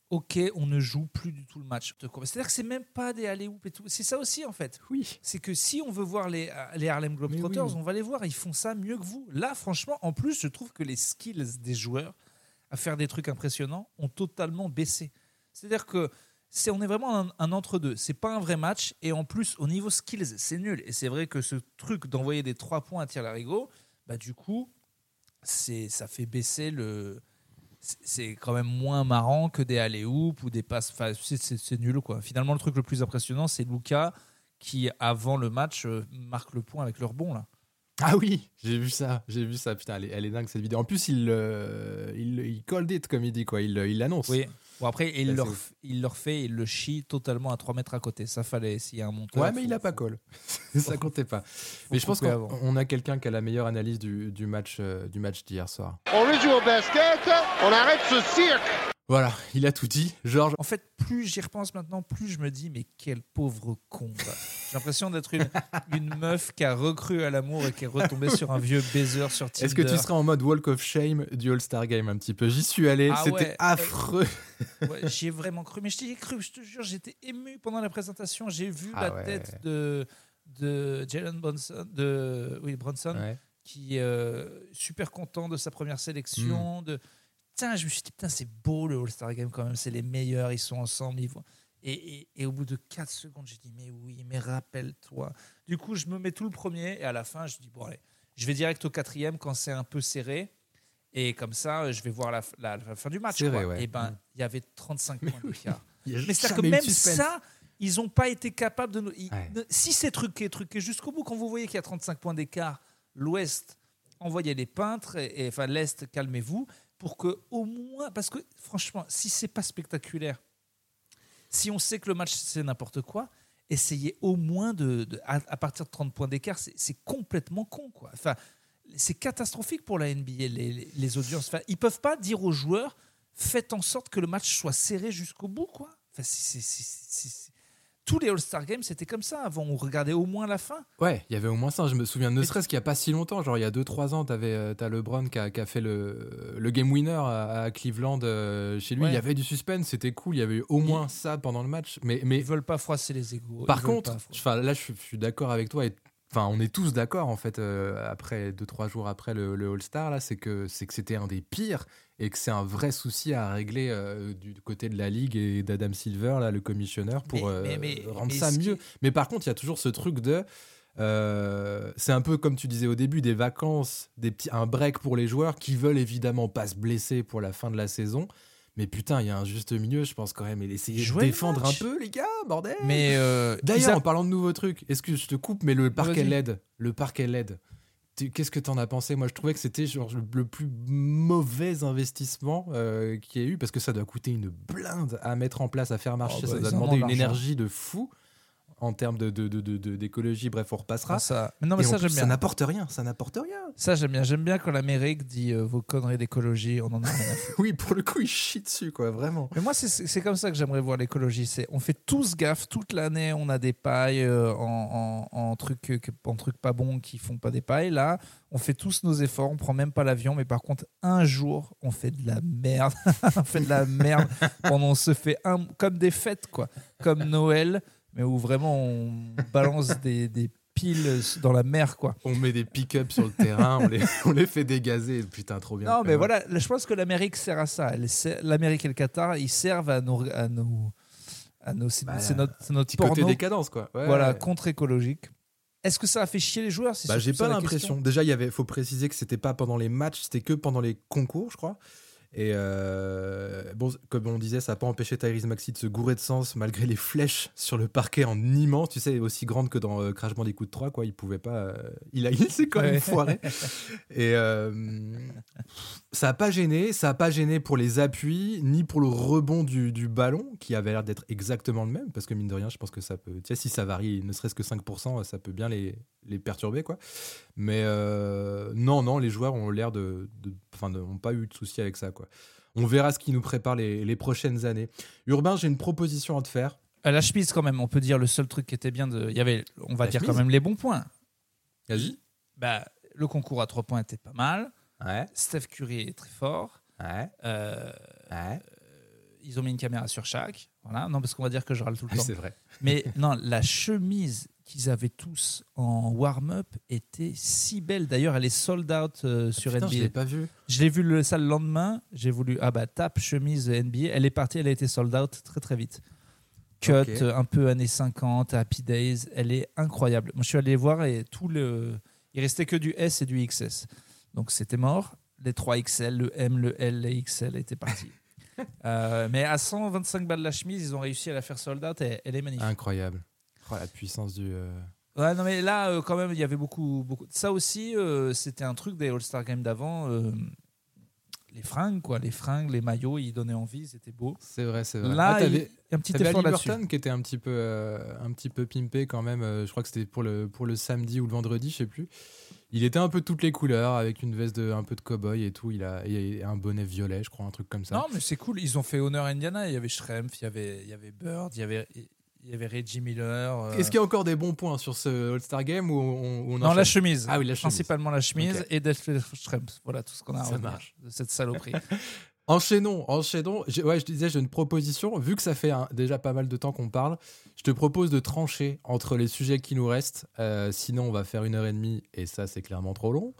[SPEAKER 1] ok, on ne joue plus du tout le match. C'est-à-dire que c'est même pas des alley et tout. C'est ça aussi en fait.
[SPEAKER 2] Oui.
[SPEAKER 1] c'est que si on veut voir les, les Harlem Globetrotters,
[SPEAKER 2] oui.
[SPEAKER 1] on va les voir, ils font ça mieux que vous. Là, franchement, en plus, je trouve que les skills des joueurs à faire des trucs impressionnants ont totalement baissé. C'est-à-dire que c'est on est vraiment un, entre-deux. C'est pas un vrai match. Et en plus, au niveau skills, c'est nul. Et c'est vrai que ce truc d'envoyer des trois points à tir larigot, bah, du coup, c'est ça fait baisser le. C'est quand même moins marrant que des alley ou des passes. Enfin, c'est nul, quoi. Finalement, le truc le plus impressionnant, c'est Luca qui, avant le match, euh, marque le point avec leur bon, là.
[SPEAKER 2] Ah oui, j'ai vu ça, j'ai vu ça. Putain, elle est, dingue cette vidéo. En plus, il, euh, il, il call it, comme il dit, quoi. Il l'annonce.
[SPEAKER 1] Oui. Bon, après, il, leur, il leur fait, il le chie totalement à 3 mètres à côté. Ça fallait, s'il y a un monteur.
[SPEAKER 2] Ouais, mais il a pas call. ça comptait pas. mais je pense qu'on a quelqu'un qui a la meilleure analyse du, du match euh, du match d'hier soir.
[SPEAKER 3] On joue au basket, on arrête ce cirque
[SPEAKER 2] voilà, il a tout dit. Georges.
[SPEAKER 1] En fait, plus j'y repense maintenant, plus je me dis, mais quel pauvre con. J'ai l'impression d'être une, une, meuf qui a recru à l'amour et qui est retombée sur un vieux baiser sur Tinder.
[SPEAKER 2] Est-ce que tu seras en mode Walk of Shame du All-Star Game un petit peu J'y suis allé, ah c'était affreux.
[SPEAKER 1] Ouais, J'y ai vraiment cru, mais je t'ai cru, je te jure, j'étais ému pendant la présentation. J'ai vu ah la tête de, de Jalen Bronson, de, oui, Bronson qui est euh, super content de sa première sélection. Mm. De, je me suis dit, putain, c'est beau le All-Star Game quand même, c'est les meilleurs, ils sont ensemble. Ils vont... et, et, au bout de 4 secondes, j'ai dit, mais oui, mais rappelle-toi. Du coup, je me mets tout le premier et à la fin, je dis, bon, allez, je vais direct au quatrième quand c'est un peu serré. Et comme ça, je vais voir la, la, fin du match. Et ben, mm. il y avait 35 points d'écart. mais c'est que même ça, ils n'ont pas été capables de. Si c'est truqué, truqué jusqu'au bout, quand vous voyez qu'il y a 35 points d'écart, l'Ouest envoyez les peintres, et, enfin l'Est, calmez-vous pour que au moins, parce que franchement, si c'est pas spectaculaire, si on sait que le match c'est n'importe quoi, essayez au moins de, à, partir de 30 points d'écart, c'est complètement con quoi. Enfin, c'est catastrophique pour la NBA les, les, audiences. Enfin, ils peuvent pas dire aux joueurs faites en sorte que le match soit serré jusqu'au bout quoi. Enfin, c'est tous les All-Star Games, c'était comme ça avant. On regardait au moins la fin.
[SPEAKER 2] Ouais, il y avait au moins ça. Je me souviens, ne serait-ce qu'il n'y a pas si longtemps, genre il y a 2-3 ans, tu euh, as LeBron qui a, qui a fait le, le, game winner à, Cleveland euh, chez lui. Il y avait du suspense, c'était cool. Il y avait eu au moins ça pendant le match. Mais, mais...
[SPEAKER 1] Ils veulent pas froisser les égaux.
[SPEAKER 2] Par contre, là, je, suis d'accord avec toi. Et enfin on est tous d'accord en fait euh, après deux trois jours après le, le All Star là c'est que c'est que c'était un des pires et que c'est un vrai souci à régler euh, du côté de la ligue et d'Adam Silver, là, le commissionneur, pour euh, rendre ça mieux. Mais par contre, il y a toujours ce truc de. Euh, c'est un peu comme tu disais au début, des vacances, des petits, un break pour les joueurs qui veulent évidemment pas se blesser pour la fin de la saison. Mais putain, il y a un juste milieu, je pense quand même, et essayer de défendre un peu, les gars, bordel.
[SPEAKER 1] Mais
[SPEAKER 2] d'ailleurs, en parlant de nouveaux trucs, que je te coupe, mais le parquet LED, le parquet LED, Qu'est-ce que tu en as pensé? Moi, je trouvais que c'était le plus mauvais investissement euh, qu'il y ait eu parce que ça doit coûter une blinde à mettre en place, à faire marcher. Oh, ça. bah, doit demander une énergie de fou en termes d'écologie. De, de, bref, on repassera.
[SPEAKER 1] Ça, mais non, mais ça, j'aime bien.
[SPEAKER 2] Ça n'apporte rien. Ça n'apporte rien.
[SPEAKER 1] Ça, j'aime bien. J'aime bien quand l'Amérique dit euh, vos conneries d'écologie, on en a rien
[SPEAKER 2] oui, pour le coup, il chie dessus, quoi, vraiment.
[SPEAKER 1] Mais moi, c'est comme ça que j'aimerais voir l'écologie. C'est on fait tous gaffe toute l'année. On a des pailles euh, en, en, en trucs en trucs pas bons qui font pas des pailles. Là, on fait tous nos efforts. On prend même pas l'avion, mais par contre, un jour, on fait de la merde. on fait de la merde. on se fait un, comme des fêtes, quoi, comme Noël mais où vraiment on balance des, des, piles dans la mer, quoi.
[SPEAKER 2] On met des pick-up sur le terrain, on les, on les fait dégazer, putain, trop bien.
[SPEAKER 1] Non, mais voilà, je pense que l'Amérique sert à ça. L'Amérique et le Qatar, ils servent à nos. À nos, à nos c'est bah, notre, notre porno,
[SPEAKER 2] côté décadence, quoi.
[SPEAKER 1] voilà, contre-écologique. Est-ce que ça a fait chier les joueurs
[SPEAKER 2] bah, J'ai pas l'impression. Déjà, il faut préciser que c'était pas pendant les matchs, c'était que pendant les concours, je crois. Et euh, bon, comme on disait, ça n'a pas empêché Tyrese Maxi de se gourer de sens malgré les flèches sur le parquet en immense, tu sais, aussi grande que dans euh, Crash Bandicoot 3, quoi. Il pouvait pas. Euh, il a, il s'est quand même foiré. Et ça n'a pas gêné, ça n'a pas gêné pour les appuis, ni pour le rebond du, du ballon, qui avait l'air d'être exactement le même, parce que mine de rien, je pense que ça peut. Tu sais, si ça varie ne serait-ce que 5%, ça peut bien les, les perturber, quoi. Mais non, non, les joueurs ont l'air de. Enfin, n'ont pas eu de soucis avec ça, quoi. On verra ce qui nous prépare les, prochaines années. Urbain, j'ai une proposition à te faire.
[SPEAKER 1] À la chemise, quand même, on peut dire le seul truc qui était bien. De... Il y avait, on va dire quand même les bons points.
[SPEAKER 2] Vas-y.
[SPEAKER 1] Bah, le concours à trois points était pas mal.
[SPEAKER 2] Ouais.
[SPEAKER 1] Steph Curry est très fort.
[SPEAKER 2] Ouais.
[SPEAKER 1] Euh, ouais. ils ont mis une caméra sur chaque. Voilà. Non, parce qu'on va dire que je râle tout le temps.
[SPEAKER 2] C'est vrai.
[SPEAKER 1] Mais non, la chemise qu'ils avaient tous en warm-up était si belle. D'ailleurs, elle est sold out euh, ah, sur NBA. Je
[SPEAKER 2] l'ai pas vu.
[SPEAKER 1] Je l'ai vu le, ça le lendemain. J'ai voulu ah bah tape chemise NBA. Elle est partie, elle a été sold out très très vite. cut euh, un peu années 50, Happy Days. Elle est incroyable. Moi, je suis allé voir et tout le. Il restait que du S et du XS. Donc, c'était mort. Les 3 XL, le M, le L, les XL étaient partis. Euh, mais à 125 balles la chemise, ils ont réussi à la faire sold out et elle est magnifique.
[SPEAKER 2] Incroyable. Oh, la puissance du. euh,
[SPEAKER 1] Ouais, non, mais là, euh, quand même, il y avait beaucoup. beaucoup... Ça aussi, euh, c'était un truc des All-Star Games d'avant. euh, les fringues, quoi. Les fringues, les maillots, ils donnaient envie, c'était beau.
[SPEAKER 2] C'est vrai, c'est vrai.
[SPEAKER 1] Là,
[SPEAKER 2] Ah,
[SPEAKER 1] il a un petit effort là-dessus.
[SPEAKER 2] Qui était un petit peu, euh, un petit peu pimpé quand même. euh, je crois que c'était pour le, pour le samedi ou le vendredi, je sais plus. Il était un peu de toutes les couleurs, avec une veste de un peu de cow-boy et tout. Il a, et un bonnet violet, je crois, un truc comme ça.
[SPEAKER 1] Non, mais c'est cool. Ils ont fait Honor Indiana. Il y avait Schrempf, il y avait, il y avait Bird, il y avait, il y avait Reggie Miller. euh,
[SPEAKER 2] Est-ce qu'il y a encore des bons points sur ce All-Star Game ou on, on
[SPEAKER 1] Non, la chemise.
[SPEAKER 2] Ah oui, la chemise.
[SPEAKER 1] Principalement la chemise et Death Schrempf. Voilà tout ce qu'on a à
[SPEAKER 2] marche.
[SPEAKER 1] de cette saloperie.
[SPEAKER 2] Enchaînons, enchaînons. J'ai- Ouais, je disais, j'ai une proposition. Vu que ça fait déjà pas mal de temps qu'on parle, je te propose de trancher entre les sujets qui nous restent. Euh, sinon, on va faire une heure et demie et ça, c'est clairement trop long.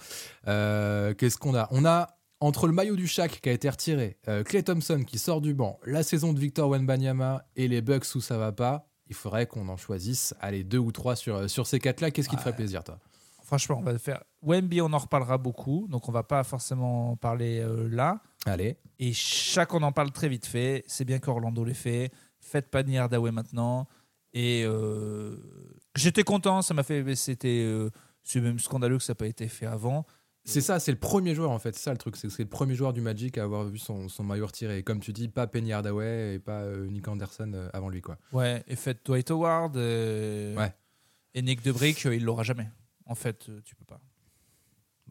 [SPEAKER 2] Euh, Qu'est-ce qu'on a? On a entre le maillot du Shaq qui a été retiré, euh, Clay Thompson qui sort du banc, la saison de Victor Wenbanyama et les Bucks où ça va pas. Il faudrait qu'on en choisisse, allez, deux ou trois sur, sur ces quatre-là. Qu'est-ce qui te ferait plaisir, toi?
[SPEAKER 1] Franchement, on va le faire. Wemby, on en reparlera beaucoup. Donc, on va pas forcément en parler euh, là.
[SPEAKER 2] Allez.
[SPEAKER 1] Et chaque, on en parle très vite fait. C'est bien qu'Orlando l'ait fait. Faites pas de Hardaway maintenant. Et euh, j'étais content. Ça m'a fait. C'était. euh, c'est même scandaleux que ça n'a pas été fait avant.
[SPEAKER 2] C'est ça, c'est le premier joueur en fait. C'est ça le truc, c'est que c'est le premier joueur du Magic à avoir vu son, son maillot retiré. Et comme tu dis, pas Penny Hardaway et pas euh, Nick Anderson euh, avant lui quoi.
[SPEAKER 1] Ouais. Et faites Dwight Howard. euh,
[SPEAKER 2] Ouais.
[SPEAKER 1] Et Nick DeBrick, il l'aura jamais. En fait, tu peux pas.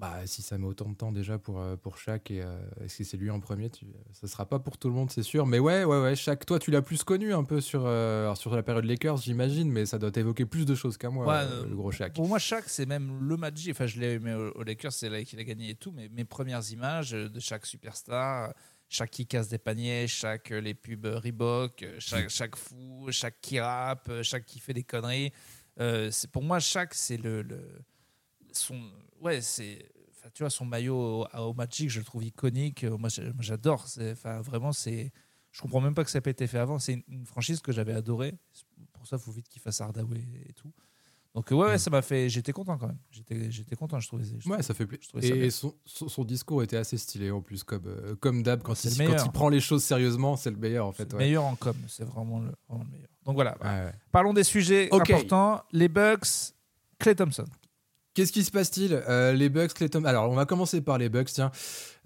[SPEAKER 2] Bah si ça met autant de temps déjà pour euh, pour chaque et euh, est-ce que c'est lui en premier, tu, ça sera pas pour tout le monde c'est sûr. Mais ouais ouais ouais, chaque toi tu l'as plus connu un peu sur euh, alors, sur la période Lakers j'imagine, mais ça doit évoquer plus de choses qu'à moi
[SPEAKER 1] Ouais,
[SPEAKER 2] euh, le gros Shaq.
[SPEAKER 1] Pour moi, Shaq, c'est même le Magic. Enfin, je l'ai aimé au au Lakers, c'est là qu'il a gagné et tout. Mais mes premières images de chaque superstar, chaque qui casse des paniers, chaque les pubs Reebok, chaque, chaque fou, chaque qui rappe, chaque qui fait des conneries. C'est pour moi, Shaq, c'est le, le son. Ouais, c'est. Tu vois, son maillot au, au Magic, je le trouve iconique. Euh, Moi, j'adore. C'est- Enfin, vraiment, c'est. Je comprends même pas que ça n'a pas été fait avant. C'est une, une franchise que j'avais adorée. Pour ça, il faut vite qu'il fasse Hardaway et tout. Donc, ouais, ouais,
[SPEAKER 2] Mm.
[SPEAKER 1] ça m'a fait. J'étais content quand même. J'étais j'étais content, je trouvais. je
[SPEAKER 2] Ouais, ça fait plaisir. Et son, discours était assez stylé en plus, comme, euh, comme d'hab, quand, il, quand il prend les choses sérieusement, c'est le meilleur en fait.
[SPEAKER 1] le
[SPEAKER 2] ouais.
[SPEAKER 1] meilleur en com. C'est vraiment le, vraiment le meilleur. Donc, voilà.
[SPEAKER 2] Ouais.
[SPEAKER 1] Parlons des sujets importants. Les Bucks, Clay Thompson.
[SPEAKER 2] Qu'est-ce qui se passe-t-il Euh, Les Bucks, Clay Thompson. Alors, on va commencer par les Bucks. Tiens,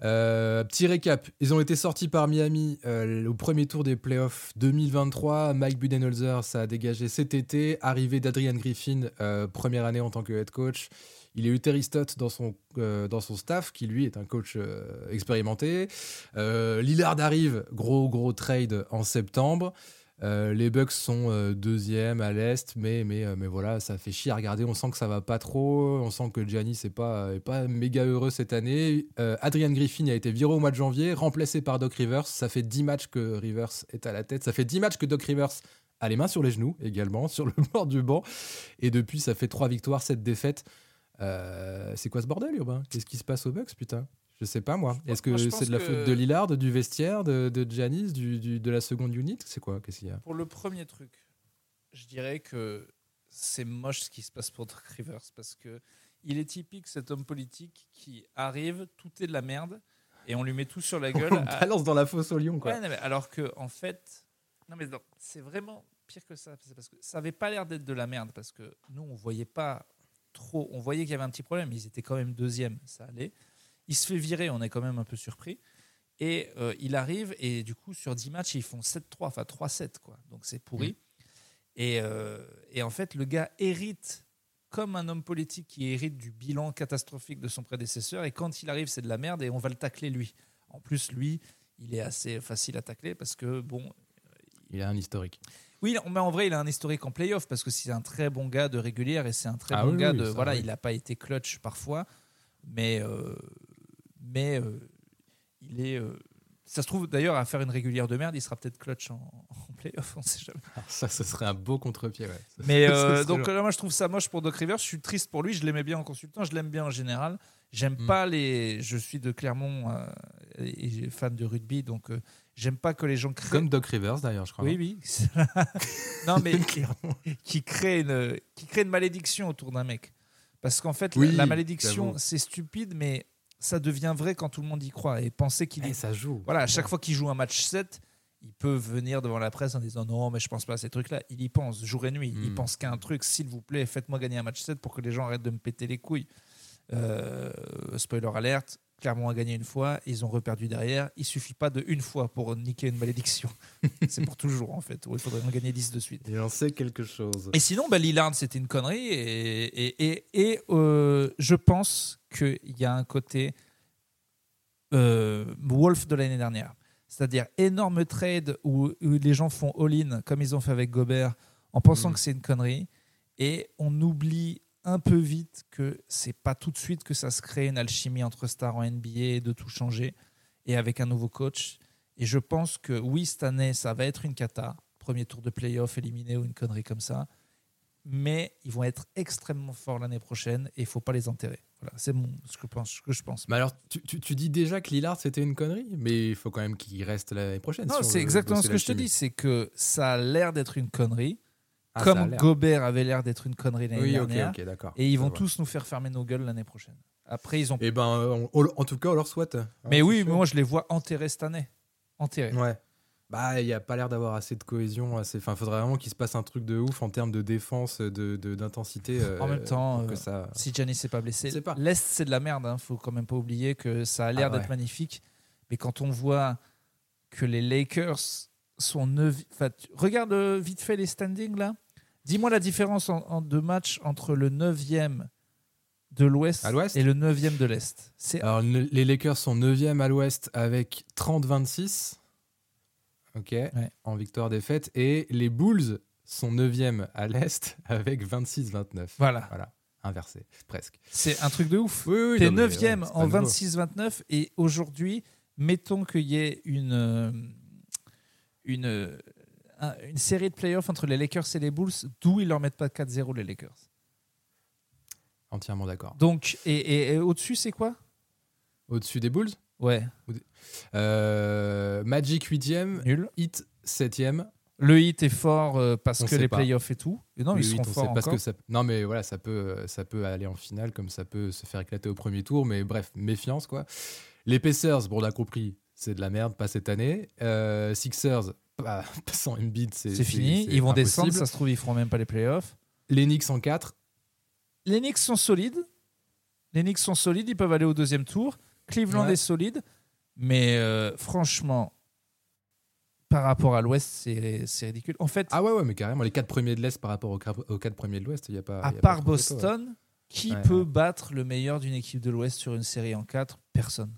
[SPEAKER 2] Euh, petit récap. Ils ont été sortis par Miami euh, au premier tour des playoffs 2023. Mike Budenholzer, ça a dégagé cet été. Arrivée d'Adrian Griffin, première année en tant que head coach. Il a eu Terry Stott dans son, dans son staff, qui lui est un coach expérimenté. Lillard arrive, gros gros trade en septembre. Euh, les Bucks sont euh, deuxième à l'est, euh, mais voilà, ça fait chier à regarder. On sent que ça va pas trop. On sent que Giannis n'est pas, pas méga heureux cette année. Euh, Adrian Griffin a été viré au mois de janvier, remplacé par Doc Rivers. Ça fait 10 matchs que Rivers est à la tête. Ça fait 10 matchs que Doc Rivers a les mains sur les genoux également, sur le bord du banc. Et depuis, ça fait 3 victoires, 7 défaites. C'est quoi ce bordel, Urbain? Qu'est-ce qui se passe aux Bucks, putain? Je sais pas moi. Est-ce que c'est de la
[SPEAKER 1] que-
[SPEAKER 2] faute de Lillard, du vestiaire, de, de Giannis, du, du- de la seconde unit? C'est quoi? Qu'est-ce qu'il y a?
[SPEAKER 1] Pour le premier truc, je dirais que c'est moche ce qui se passe pour Doc Rivers parce que il est typique cet homme politique qui arrive, tout est de la merde et on lui met tout sur la gueule.
[SPEAKER 2] On
[SPEAKER 1] à-
[SPEAKER 2] balance dans la fosse au lion, quoi.
[SPEAKER 1] Ouais, non, mais alors que en fait, non mais c'est vraiment pire que ça. Parce que ça avait pas l'air d'être de la merde parce que nous on voyait pas trop, on voyait qu'il y avait un petit problème. Ils étaient quand même deuxième, ça allait. Il se fait virer, on est quand même un peu surpris. Et euh, il arrive et du coup sur 10 matchs ils font 7-3, enfin 3-7 quoi. Donc c'est pourri. Et, euh, et en fait le gars hérite comme un homme politique qui hérite du bilan catastrophique de son prédécesseur. Et quand il arrive, c'est de la merde et on va le tacler lui. En plus, lui, il est assez facile à tacler parce que, bon,
[SPEAKER 2] Il a un historique.
[SPEAKER 1] oui, mais en vrai, il a un historique en playoff parce que c'est un très bon gars de régulière et c'est un très
[SPEAKER 2] Ah
[SPEAKER 1] bon
[SPEAKER 2] oui,
[SPEAKER 1] gars de. Voilà,
[SPEAKER 2] oui.
[SPEAKER 1] il n'a pas été clutch parfois, mais, euh, mais euh, il est. euh, ça se trouve d'ailleurs à faire une régulière de merde, il sera peut-être clutch en, en playoff, on sait jamais.
[SPEAKER 2] Alors ça, ce serait un beau contre-pied, ouais.
[SPEAKER 1] Mais euh, donc là, moi, je trouve ça moche pour Doc Rivers. Je suis triste pour lui. Je l'aimais bien en consultant. Je l'aime bien en général. J'aime
[SPEAKER 2] Mm.
[SPEAKER 1] pas les. Je suis de Clermont. euh, et fan de rugby, donc euh, j'aime pas que les gens créent.
[SPEAKER 2] Comme Doc Rivers d'ailleurs, je crois.
[SPEAKER 1] Oui, oui. non, mais qui crée, une, qui crée une malédiction autour d'un mec. Parce qu'en fait, la-
[SPEAKER 2] Oui,
[SPEAKER 1] la malédiction, c'est stupide, mais ça devient vrai quand tout le monde y croit. Et penser qu'il
[SPEAKER 2] Eh,
[SPEAKER 1] est
[SPEAKER 2] ça joue.
[SPEAKER 1] voilà, à chaque fois qu'il joue un match 7, il peut venir devant la presse en disant non, mais je pense pas à ces trucs-là. Il y pense jour et nuit. Il
[SPEAKER 2] Mm.
[SPEAKER 1] pense qu'à un truc, s'il vous plaît, faites-moi gagner un match 7 pour que les gens arrêtent de me péter les couilles. Euh, spoiler alerte, Clermont a gagné une fois, ils ont reperdu derrière. Il suffit pas de une fois pour niquer une malédiction. C'est pour toujours en fait, il faudrait en gagner 10 de suite.
[SPEAKER 2] Il en sait quelque chose.
[SPEAKER 1] Et sinon, bah, Lillard, c'était une connerie. Et, et, et, et, euh, je pense qu'il y a un côté euh, Wolf de l'année dernière. C'est-à-dire énorme trade où, où les gens font all-in, comme ils ont fait avec Gobert, en pensant
[SPEAKER 2] Mm.
[SPEAKER 1] que c'est une connerie. Et on oublie un peu vite que c'est pas tout de suite que ça se crée une alchimie entre stars en NBA et de tout changer. Et avec un nouveau coach. Et je pense que oui, cette année, ça va être une cata. Premier tour de playoff éliminé ou une connerie comme ça. Mais ils vont être extrêmement forts l'année prochaine et il faut pas les enterrer. Voilà, c'est ce, que je pense, ce que je pense.
[SPEAKER 2] Mais alors, tu, tu- tu dis déjà que Lillard c'était une connerie, mais il faut quand même qu'il reste l'année prochaine.
[SPEAKER 1] Non, c'est exactement ce que je te dis. C'est que ça a l'air d'être une connerie.
[SPEAKER 2] Ah,
[SPEAKER 1] comme. Gobert avait l'air d'être une connerie l'année
[SPEAKER 2] Oui, ok,
[SPEAKER 1] dernière.
[SPEAKER 2] ok, d'accord.
[SPEAKER 1] Et ils vont tous nous faire fermer nos gueules l'année prochaine. Après, ils ont.
[SPEAKER 2] Eh ben, on- on- en tout cas, on leur souhaite. hein,
[SPEAKER 1] mais
[SPEAKER 2] c'est
[SPEAKER 1] oui, mais moi, je les vois enterrés cette année. Enterrés.
[SPEAKER 2] Ouais. Bah, il n'y a pas l'air d'avoir assez de cohésion. Assez... Enfin, faudrait vraiment qu'il se passe un truc de ouf en termes de défense, de d'intensité. euh,
[SPEAKER 1] En même temps,
[SPEAKER 2] pour que
[SPEAKER 1] euh,
[SPEAKER 2] ça...
[SPEAKER 1] Si Giannis s'est pas blessé. L'Est, c'est de la merde. Hein. Faut quand même pas oublier que ça a l'air
[SPEAKER 2] Ah ouais.
[SPEAKER 1] d'être magnifique. Mais quand on voit que les Lakers sont neuf. Enfin, tu- regarde euh, vite fait les standings là. Dis-moi la différence en, en deux matchs entre le 9e de l'Ouest
[SPEAKER 2] À l'Ouest
[SPEAKER 1] et le 9e de l'Est. C'est
[SPEAKER 2] Alors, le- les Lakers sont 9e à l'ouest avec 30-26. Ok. En victoire-défaite. Et les Bulls sont 9e à l'est avec 26-29.
[SPEAKER 1] voilà.
[SPEAKER 2] Voilà. Inversé, presque.
[SPEAKER 1] C'est un truc de ouf.
[SPEAKER 2] Oui, oui.
[SPEAKER 1] T'es
[SPEAKER 2] non, mais,
[SPEAKER 1] 9e
[SPEAKER 2] ouais, c'est pas
[SPEAKER 1] en
[SPEAKER 2] nouveau.
[SPEAKER 1] 26-29 et aujourd'hui, mettons qu'il y ait une, euh, une, un- une série de playoffs entre les Lakers et les Bulls, d'où ils leur mettent pas 4-0 les Lakers.
[SPEAKER 2] Entièrement d'accord.
[SPEAKER 1] Donc, et, et- et au-dessus, c'est quoi?
[SPEAKER 2] Au-dessus des Bulls?
[SPEAKER 1] Ouais,
[SPEAKER 2] euh, Magic 8e,
[SPEAKER 1] nul.
[SPEAKER 2] Heat 7e.
[SPEAKER 1] Le hit est fort euh, parce
[SPEAKER 2] On
[SPEAKER 1] que les
[SPEAKER 2] pas.
[SPEAKER 1] playoffs et tout. Et non,
[SPEAKER 2] Oui,
[SPEAKER 1] ils
[SPEAKER 2] on sait
[SPEAKER 1] forts
[SPEAKER 2] parce que ça... Non, mais voilà, ça peut, euh, ça peut aller en finale comme ça peut se faire éclater au premier tour. Mais bref, méfiance, quoi. Les Pacers, bon, on a compris, c'est de la merde, pas cette année. Euh, Sixers, pas, sans Embiid, c'est
[SPEAKER 1] C'est fini. Ils vont
[SPEAKER 2] impossible.
[SPEAKER 1] descendre. Ça se trouve, ils feront même pas les playoffs.
[SPEAKER 2] Les Knicks en 4.
[SPEAKER 1] Les Knicks sont solides. Les Knicks sont solides. Ils peuvent aller au deuxième tour. Cleveland
[SPEAKER 2] Ouais.
[SPEAKER 1] est solide. Mais euh, franchement, par rapport à l'Ouest, c'est ridicule. En fait,
[SPEAKER 2] Ah ouais, ouais, mais carrément, les 4 premiers de l'Est par rapport aux 4 premiers de l'Ouest, il n'y a pas.
[SPEAKER 1] à
[SPEAKER 2] y a
[SPEAKER 1] part
[SPEAKER 2] pas ouais.
[SPEAKER 1] Boston, qui
[SPEAKER 2] Ouais,
[SPEAKER 1] peut battre le meilleur d'une équipe de l'Ouest sur une série en 4 Personne.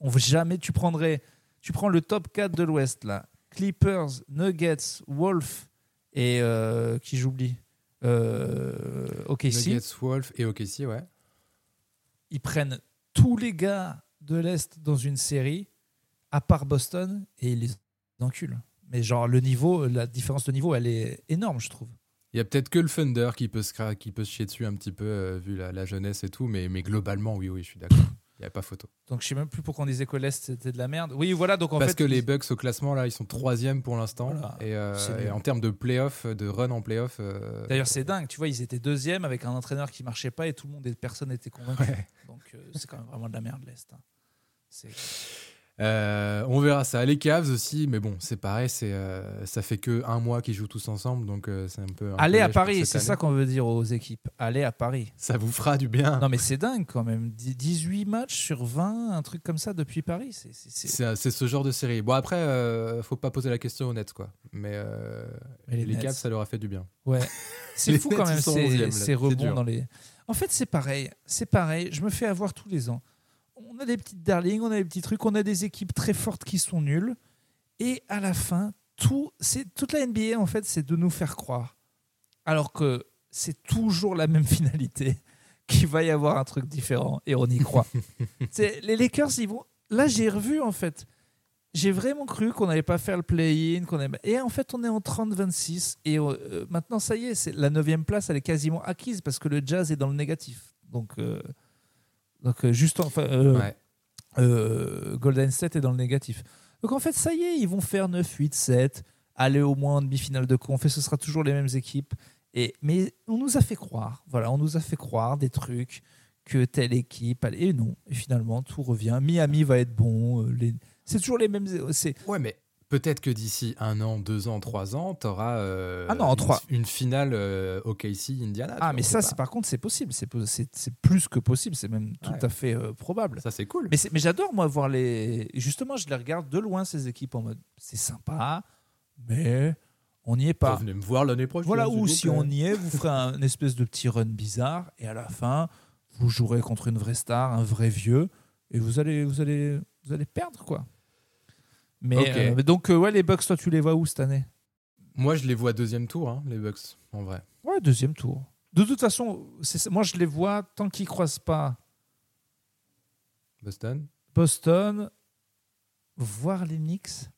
[SPEAKER 1] On veut jamais. Tu prendrais. Tu prends le top 4 de l'Ouest là. Clippers, Nuggets, Wolf et euh, qui j'oublie. Euh, OKC.
[SPEAKER 2] Nuggets, Wolf et OKC, ouais.
[SPEAKER 1] ils prennent tous les gars de l'Est dans une série, à part Boston, et ils les enculent. Mais genre, le niveau, la différence de niveau, elle est énorme, je trouve.
[SPEAKER 2] Il y a peut-être que le Thunder qui peut se, qui peut se chier dessus un petit peu, euh, vu la, la jeunesse et tout, mais, mais globalement, oui, oui, je suis d'accord. Il n'y a pas photo.
[SPEAKER 1] Donc, je sais même plus pourquoi on disait que l'Est, c'était de la merde. Oui, voilà, donc en
[SPEAKER 2] Parce
[SPEAKER 1] fait.
[SPEAKER 2] que les Bucks au classement, là, ils sont troisième pour l'instant.
[SPEAKER 1] Voilà.
[SPEAKER 2] Et, euh, et en termes de playoff, de run en playoff. euh,
[SPEAKER 1] D'ailleurs, c'est dingue, tu vois, ils étaient deuxième avec un entraîneur qui marchait pas et tout le monde et personne n'était convaincu.
[SPEAKER 2] Ouais.
[SPEAKER 1] Donc, euh, c'est quand même vraiment de la merde, l'Est. hein. C'est-
[SPEAKER 2] Euh, on verra ça. Les Cavs aussi, mais bon, c'est pareil, c'est euh, ça fait que un mois qu'ils jouent tous ensemble, donc euh, c'est un peu.
[SPEAKER 1] Allez à Paris, c'est ça qu'on veut dire aux équipes. Allez à Paris.
[SPEAKER 2] Ça vous fera du bien.
[SPEAKER 1] Non, mais c'est dingue quand même. Dix- 18 matchs sur 20, un truc comme ça depuis Paris. C'est- c'est- c'est-
[SPEAKER 2] C'est c'est ce genre de série. Bon après, faut pas poser la question aux Nets quoi. Mais,
[SPEAKER 1] Mais les.
[SPEAKER 2] Cavs, ça leur a fait du bien.
[SPEAKER 1] Ouais. C'est fou
[SPEAKER 2] Nets,
[SPEAKER 1] quand même ces,
[SPEAKER 2] 11e, là.
[SPEAKER 1] ces
[SPEAKER 2] C'est
[SPEAKER 1] rebonds dans les. En fait, c'est pareil. C'est pareil. Je me fais avoir tous les ans. On a des petites darlings, on a des petits trucs, on a des équipes très fortes qui sont nulles. Et à la fin, tout, c'est toute la NBA en fait, c'est de nous faire croire, alors que c'est toujours la même finalité, qu'il va y avoir un truc différent et on y croit. C'est- les Lakers, ils vont. Là, j'ai revu en fait. J'ai vraiment cru qu'on n'allait pas faire le play-in, qu'on et en fait, on est en 30-26 et euh, maintenant, ça y est, c'est la neuvième place, elle est quasiment acquise parce que le Jazz est dans le négatif. Donc, euh, donc euh, juste enfin, euh,
[SPEAKER 2] Ouais.
[SPEAKER 1] euh, Golden State est dans le négatif. Donc en fait, ça y est, ils vont faire 9, 8, 7, aller au moins en demi-finale de conf, et ce sera toujours les mêmes équipes. Et, mais on nous a fait croire, voilà, on nous a fait croire des trucs que telle équipe, et non, et finalement tout revient. Miami va être bon, les... c'est toujours les mêmes. C'est
[SPEAKER 2] Ouais, mais peut-être que d'ici un an, deux ans, trois ans, tu auras
[SPEAKER 1] Ah non, en
[SPEAKER 2] une,
[SPEAKER 1] trois.
[SPEAKER 2] une finale euh, OKC Indiana.
[SPEAKER 1] Ah, mais ça, c'est par contre, c'est possible, c'est plus que possible, c'est même tout
[SPEAKER 2] Ouais.
[SPEAKER 1] à fait euh, probable.
[SPEAKER 2] Ça, c'est cool.
[SPEAKER 1] Mais, j'adore, moi, voir les. Justement, je les regarde de loin, ces équipes, en mode c'est sympa, mais on n'y est pas.
[SPEAKER 2] Venez me voir l'année prochaine.
[SPEAKER 1] Voilà, ou si on y est, vous ferez un espèce de petit run bizarre, et à la fin, vous jouerez contre une vraie star, un vrai vieux, et vous allez, vous allez, vous allez perdre, quoi. Mais, euh, mais donc, euh, ouais, les Bucks, toi, tu les vois où cette année?
[SPEAKER 2] Moi, je les vois deuxième tour, hein, les Bucks, en vrai.
[SPEAKER 1] Ouais, deuxième tour. De toute façon, moi, je les vois tant qu'ils croisent pas
[SPEAKER 2] Boston.
[SPEAKER 1] Boston, voir les Knicks.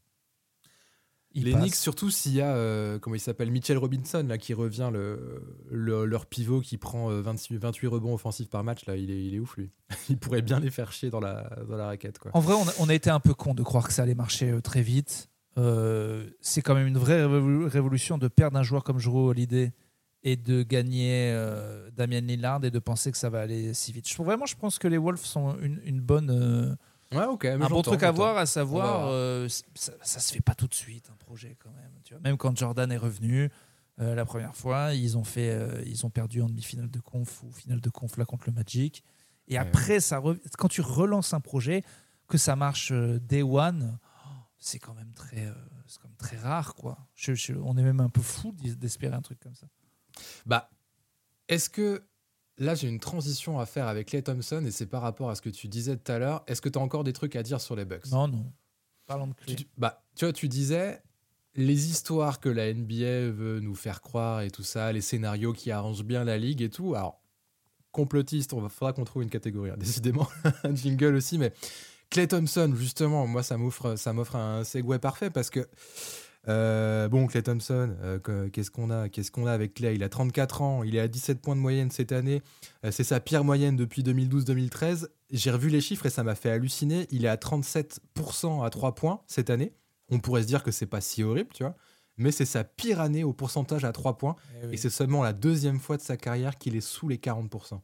[SPEAKER 1] Ils
[SPEAKER 2] les. Knicks, surtout s'il y a, euh, comment il s'appelle, Mitchell Robinson, là, qui revient, le, le- leur pivot qui prend euh, 26, 28 rebonds offensifs par match, là, il est, il est ouf, lui. il pourrait bien les faire chier dans la, dans la raquette, quoi.
[SPEAKER 1] En vrai, on a, on a été un peu con de croire que ça allait marcher euh, très vite. Euh, c'est quand même une vraie révolu- révolution de perdre un joueur comme Jrue Holiday et de gagner euh, Damien Lillard et de penser que ça va aller si vite. Je, vraiment, je pense que les Wolves sont une, une bonne, euh,
[SPEAKER 2] Ouais, ok. mais
[SPEAKER 1] un bon truc à voir, à savoir,
[SPEAKER 2] voir.
[SPEAKER 1] euh, ça, ça se fait pas tout de suite un projet quand même. Tu vois. Même quand Jordan est revenu euh, la première fois, ils ont fait, euh, ils ont perdu en demi-finale de conf ou finale de conf là contre le Magic. Et
[SPEAKER 2] Ouais.
[SPEAKER 1] après, ça quand tu relances un projet, que ça marche day one, oh, c'est quand même très, c'est quand même très rare quoi. Je- je- on est même un peu fou d'espérer un truc comme ça.
[SPEAKER 2] Bah, est-ce que là j'ai une transition à faire avec Clay Thompson et c'est par rapport à ce que tu disais tout à l'heure. Est-ce que tu as encore des trucs à dire sur les Bucks?
[SPEAKER 1] Non, non. Parlons de
[SPEAKER 2] tu,
[SPEAKER 1] clé.
[SPEAKER 2] bah, tu vois, tu disais les histoires que la NBA veut nous faire croire et tout ça, les scénarios qui arrangent bien la ligue et tout. Alors, complotiste, on va faudra qu'on trouve une catégorie, hein, décidément, un jingle aussi, mais Clay Thompson, justement, moi ça m'offre ça m'offre un segue parfait parce que euh, bon, Clay Thompson, euh, que- qu'est-ce qu'on a Qu'est-ce qu'on a avec Clay? Il a 34 ans, il est à 17 points de moyenne cette année. Euh, c'est sa pire moyenne depuis 2012-2013. J'ai revu les chiffres et ça m'a fait halluciner. Il est à 37% à 3 points cette année. On pourrait se dire que c'est pas si horrible, tu vois. Mais c'est sa pire année au pourcentage à 3 points. Et c'est seulement la deuxième fois de sa carrière qu'il est sous les 40%.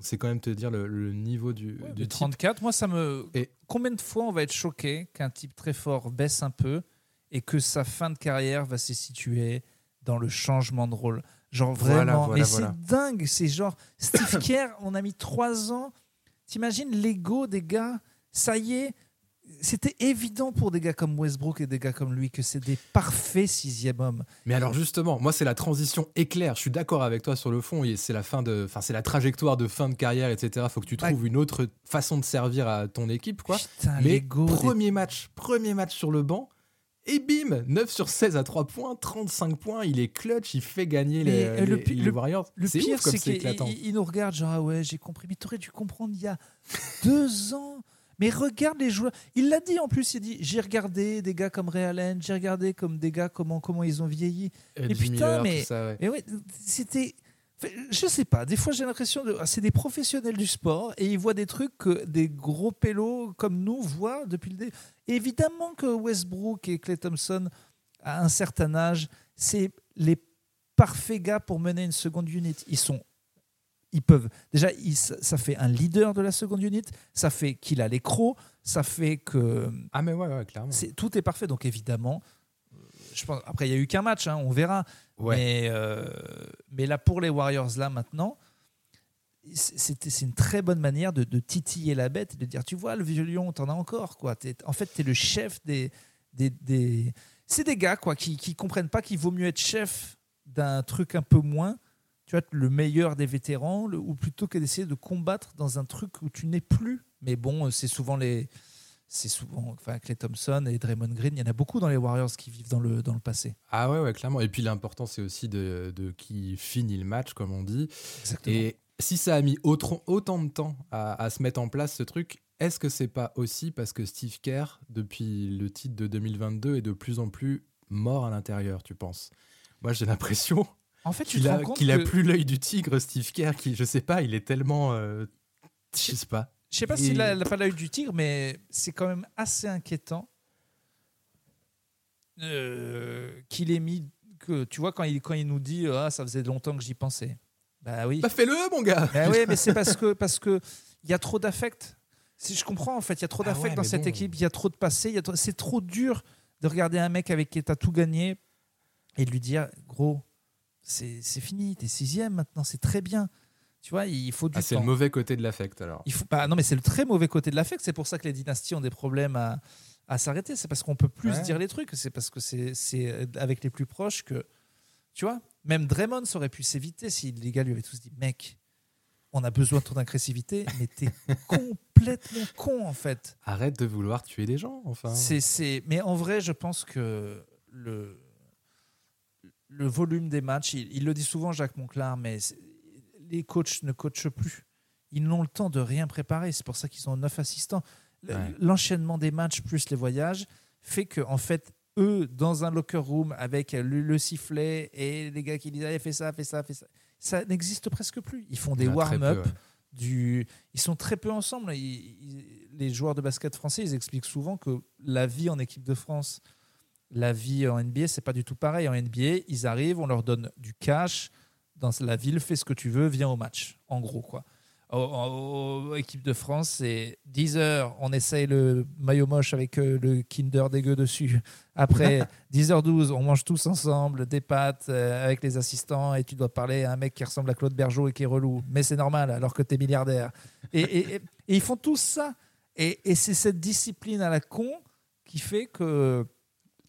[SPEAKER 2] C'est quand même te dire le, le niveau du,
[SPEAKER 1] Ouais,
[SPEAKER 2] du
[SPEAKER 1] mais
[SPEAKER 2] type.
[SPEAKER 1] 34, moi, ça me.
[SPEAKER 2] Et-
[SPEAKER 1] Combien de fois on va être choqué qu'un type très fort baisse un peu et que sa fin de carrière va se situer dans le changement de rôle Genre vraiment.
[SPEAKER 2] voilà,
[SPEAKER 1] mais
[SPEAKER 2] voilà.
[SPEAKER 1] c'est dingue. C'est genre. Steve Kerr, on a mis trois ans. T'imagines l'ego des gars? Ça y est. C'était évident pour des gars comme Westbrook et des gars comme lui que c'est des parfaits sixième hommes.
[SPEAKER 2] Mais alors justement, moi c'est la transition éclair. Je suis d'accord avec toi sur le fond. et C'est la fin de, enfin c'est la trajectoire de fin de carrière, etc. Faut que tu
[SPEAKER 1] Ouais.
[SPEAKER 2] trouves une autre façon de servir à ton équipe, quoi.
[SPEAKER 1] Putain,
[SPEAKER 2] Mais
[SPEAKER 1] des-
[SPEAKER 2] premier match, premier match sur le banc. Et bim, 9 sur 16 à 3 points, 35 points, il est clutch, il fait gagner les,
[SPEAKER 1] euh, le
[SPEAKER 2] les- Warriors.
[SPEAKER 1] Le
[SPEAKER 2] C'est
[SPEAKER 1] pire, c'est qu'il
[SPEAKER 2] éclatant.
[SPEAKER 1] il- il nous regarde genre ah ouais j'ai compris. Mais t'aurais dû comprendre il y a deux ans. Mais regarde les joueurs. Il l'a dit en plus. Il dit j'ai regardé des gars comme Ray Allen, j'ai regardé comme des gars comment comment ils ont vieilli. Mais
[SPEAKER 2] Jimmy
[SPEAKER 1] putain,
[SPEAKER 2] Miller,
[SPEAKER 1] mais-
[SPEAKER 2] tout ça, ouais.
[SPEAKER 1] Mais ouais, c'était. Je sais pas. Des fois j'ai l'impression de ah, c'est des professionnels du sport et ils voient des trucs que des gros pélos comme nous voient depuis le début. Évidemment que Westbrook et Clay Thompson à un certain âge, c'est les parfaits gars pour mener une seconde unit. Ils sont, ils peuvent. Déjà, ils- ça fait un leader de la seconde unit. Ça fait qu'il a les crocs. Ça fait que
[SPEAKER 2] Ah mais ouais, ouais clairement.
[SPEAKER 1] c'est tout est parfait. Donc évidemment, je pense. Après, il y a eu qu'un match. hein, on verra.
[SPEAKER 2] Ouais.
[SPEAKER 1] Mais, euh, mais là, pour les Warriors, là, maintenant, c'est une très bonne manière de, de titiller la bête et de dire, tu vois, le vieux lion, t'en as encore. Quoi. T'es- en fait, tu es le chef des... des, des- C'est des gars quoi, qui ne comprennent pas qu'il vaut mieux être chef d'un truc un peu moins, tu vois, le meilleur des vétérans, le- ou plutôt que d'essayer de combattre dans un truc où tu n'es plus. Mais bon, c'est souvent les... C'est souvent, enfin, Clay Thompson et Draymond Green, il y en a beaucoup dans les Warriors qui vivent dans le, dans le passé.
[SPEAKER 2] Ah ouais, ouais, clairement. Et puis l'important, c'est aussi de, de qui finit le match, comme on dit.
[SPEAKER 1] Exactement.
[SPEAKER 2] Et si ça a mis autant, autant de temps à, à se mettre en place, ce truc, est-ce que c'est pas aussi parce que Steve Kerr, depuis le titre de 2022, est de plus en plus mort à l'intérieur, tu penses? Moi, j'ai l'impression
[SPEAKER 1] En fait, tu
[SPEAKER 2] qu'il a, qu'il a
[SPEAKER 1] que-
[SPEAKER 2] plus l'œil du tigre, Steve Kerr, qui, je sais pas, il est tellement... euh, je sais pas.
[SPEAKER 1] Je sais pas s'il n'a pas l'œil du tigre, mais c'est quand même assez inquiétant euh, qu'il ait mis. Que, tu vois, quand il, quand il nous dit Ah, ça faisait longtemps que j'y pensais. Bah oui.
[SPEAKER 2] Bah fais-le, mon gars
[SPEAKER 1] Bah oui, mais c'est parce que parce que il y a trop d'affect. Si je comprends, en fait, il y a trop
[SPEAKER 2] Ah
[SPEAKER 1] d'affect
[SPEAKER 2] ouais,
[SPEAKER 1] dans cette
[SPEAKER 2] bon.
[SPEAKER 1] équipe, il y a trop de passé, il y a trop- c'est trop dur de regarder un mec avec qui tu as tout gagné et de lui dire Gros, c'est c'est fini, t'es sixième maintenant, c'est très bien. Tu vois, il faut du
[SPEAKER 2] Ah, c'est le mauvais côté de l'affect, alors.
[SPEAKER 1] Il faut pas. Non, mais c'est le très mauvais côté de l'affect. C'est pour ça que les dynasties ont des problèmes à, à s'arrêter. C'est parce qu'on peut plus
[SPEAKER 2] Ouais.
[SPEAKER 1] dire les trucs. C'est parce que c'est c'est avec les plus proches que. Tu vois Même Draymond aurait pu s'éviter si les gars lui avaient tous dit Mec, on a besoin de ton agressivité, mais t'es complètement con en fait.
[SPEAKER 2] Arrête de vouloir tuer des gens, enfin.
[SPEAKER 1] C'est, c'est... Mais en vrai, je pense que le, le volume des matchs, il, il le dit souvent, Jacques Monclar, mais les coachs ne coachent plus. Ils n'ont le temps de rien préparer. C'est pour ça qu'ils ont neuf assistants. L'enchaînement des matchs plus les voyages fait que, en fait, eux, dans un locker room avec le, le sifflet et les gars qui disent Allez, fais ça, fais ça, fais ça, ça n'existe presque plus. Ils font des
[SPEAKER 2] Il y en a très peu,
[SPEAKER 1] warm-up
[SPEAKER 2] ouais.
[SPEAKER 1] du... Ils sont très peu ensemble. Ils- ils- les joueurs de basket français, ils expliquent souvent que la vie en équipe de France, la vie en NBA, c'est pas du tout pareil. En NBA, ils arrivent, on leur donne du cash dans la ville, fais ce que tu veux, viens au match. En gros, quoi. Au- au- au- équipe de France, c'est 10 heures, on essaye le maillot moche avec euh, le Kinder dégueu dessus. Après 10h12, on mange tous ensemble des pâtes euh, avec les assistants et tu dois parler à un mec qui ressemble à Claude Bergeau et qui est relou. Mais c'est normal alors que tu es milliardaire. Et, et- et- et ils font tous ça. Et c'est cette discipline à la con qui fait que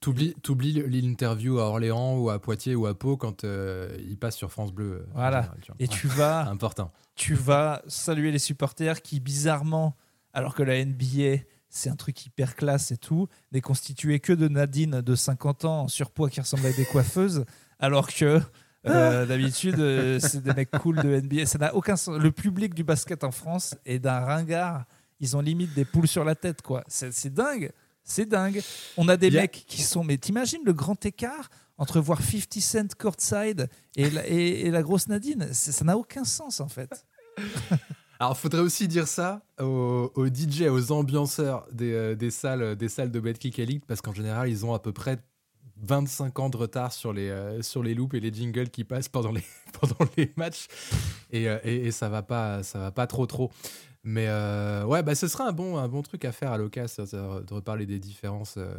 [SPEAKER 2] T'oublies t'oublies l'interview à Orléans ou à Poitiers ou à Pau quand euh, il passe sur France Bleu. euh,
[SPEAKER 1] Voilà.
[SPEAKER 2] général, tu vois.
[SPEAKER 1] et tu vas
[SPEAKER 2] Important.
[SPEAKER 1] tu vas saluer les supporters qui, bizarrement, alors que la NBA, c'est un truc hyper classe et tout, n'est constitué que de Nadine de 50 ans en surpoids qui ressemblent à des coiffeuses, alors que euh, d'habitude, euh, c'est des mecs cool de NBA. Ça n'a aucun sens. Le public du basket en France est d'un ringard. Ils ont limite des poules sur la tête, quoi. C'est c'est dingue. C'est dingue. On a des
[SPEAKER 2] Il y a-
[SPEAKER 1] mecs qui sont. Mais t'imagines le grand écart entre voir 50 Cent courtside et la, et, et la grosse Nadine? Ça n'a aucun sens, en fait.
[SPEAKER 2] Alors, faudrait aussi dire ça aux, aux DJ, aux ambianceurs des, euh, des salles, des salles de Betclic Elite, parce qu'en général, ils ont à peu près 25 ans de retard sur les, euh, sur les loops et les jingles qui passent pendant les, pendant les matchs. Et, euh, et, et ça va pas, ça va pas trop trop. Mais euh, ouais, bah, ce serait un bon, un bon truc à faire à l'occasion, ça, de reparler des différences. euh.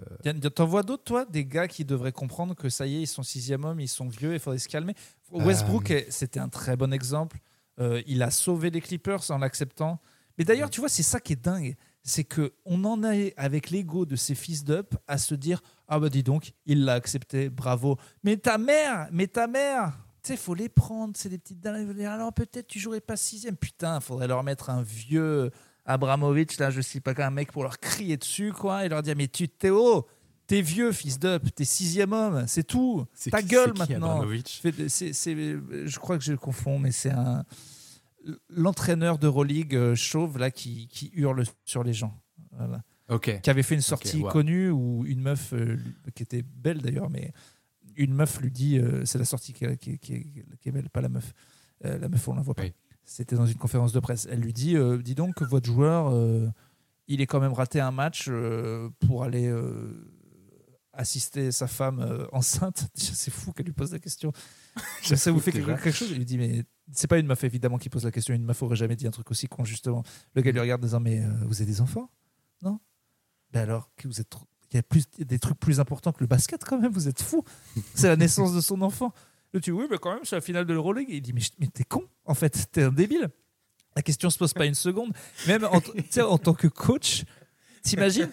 [SPEAKER 1] T'en vois d'autres, toi, des gars qui devraient comprendre que ça y est, ils sont sixième homme, ils sont vieux, il faudrait se calmer? Westbrook, est- c'était un très bon exemple. Euh, il a sauvé les Clippers en l'acceptant. Mais d'ailleurs, tu vois, c'est ça qui est dingue. C'est que on en est avec l'ego de ces fils d'up à se dire Ah bah dis donc, il l'a accepté, bravo. Mais ta mère, mais ta mère sais, faut les prendre, c'est des petites dire, Alors peut-être tu jouerais pas sixième. Putain, faudrait leur mettre un vieux Abramovich, là, je sais pas qu'un mec pour leur crier dessus, quoi, et leur dire Mais tu haut, t'es vieux, fils d'up, t'es sixième homme, c'est tout.
[SPEAKER 2] C'est
[SPEAKER 1] Ta
[SPEAKER 2] qui-
[SPEAKER 1] gueule
[SPEAKER 2] qui,
[SPEAKER 1] maintenant. C'est- c'est- je crois que je le confonds, mais c'est un l'entraîneur de Euroleague euh, chauve là qui, qui hurle sur les gens. Voilà.
[SPEAKER 2] Ok.
[SPEAKER 1] Qui avait fait une sortie
[SPEAKER 2] wow.
[SPEAKER 1] connue où une meuf, euh, qui était belle d'ailleurs, mais une meuf lui dit, euh, c'est la sortie qui, qui- qui- qui est belle, pas la meuf. Euh, la meuf, on la voit pas.
[SPEAKER 2] Oui.
[SPEAKER 1] C'était dans une conférence de presse. Elle lui dit, euh, dis donc que votre joueur, il est quand même raté un match pour aller assister sa femme enceinte. C'est fou qu'elle lui pose la question. Ça vous fait quelque, quelque chose? Il lui dit, mais c'est pas une meuf évidemment qui pose la question. Une meuf aurait jamais dit un truc aussi con, justement. Le gars lui regarde en disant, mais vous avez des enfants? Non? Ben alors, que vous êtes trop- il y a plus, des trucs plus importants que le basket quand même, vous êtes fou. C'est la naissance de son enfant. Le tu dis, oui, mais quand même, c'est la finale de l'Euroleague. Il dit, mais, mais t'es con, en fait, t'es un débile. La question se pose pas une seconde. Même en, en tant que coach, t'imagines,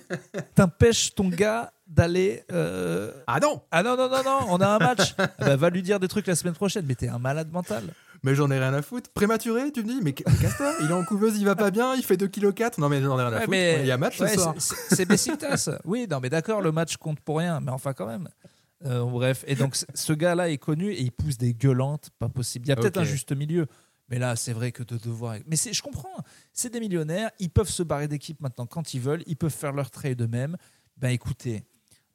[SPEAKER 1] t'empêches ton gars d'aller. euh,
[SPEAKER 2] Ah non
[SPEAKER 1] Ah non, non, non, non, on a un match. Ah bah, va lui dire des trucs la semaine prochaine, mais t'es un malade mental.
[SPEAKER 2] Mais j'en ai rien à foutre. Prématuré, tu me dis Mais, mais casse-toi, il est en couveuse, il va pas bien, il fait 2,4 kg. Non, mais j'en ai rien à foutre.
[SPEAKER 1] mais-
[SPEAKER 2] Il y a match
[SPEAKER 1] Ouais,
[SPEAKER 2] ce soir.
[SPEAKER 1] c'est- Besiktas. Oui, non, mais d'accord, le match compte pour rien, mais enfin quand même. Euh, bref, et donc ce gars-là est connu et il pousse des gueulantes, pas possible. Il y a peut-être un juste milieu, mais là, c'est vrai que de devoir. Mais je comprends, c'est des millionnaires, ils peuvent se barrer d'équipe maintenant quand ils veulent, ils peuvent faire leur trade eux-mêmes. Ben écoutez,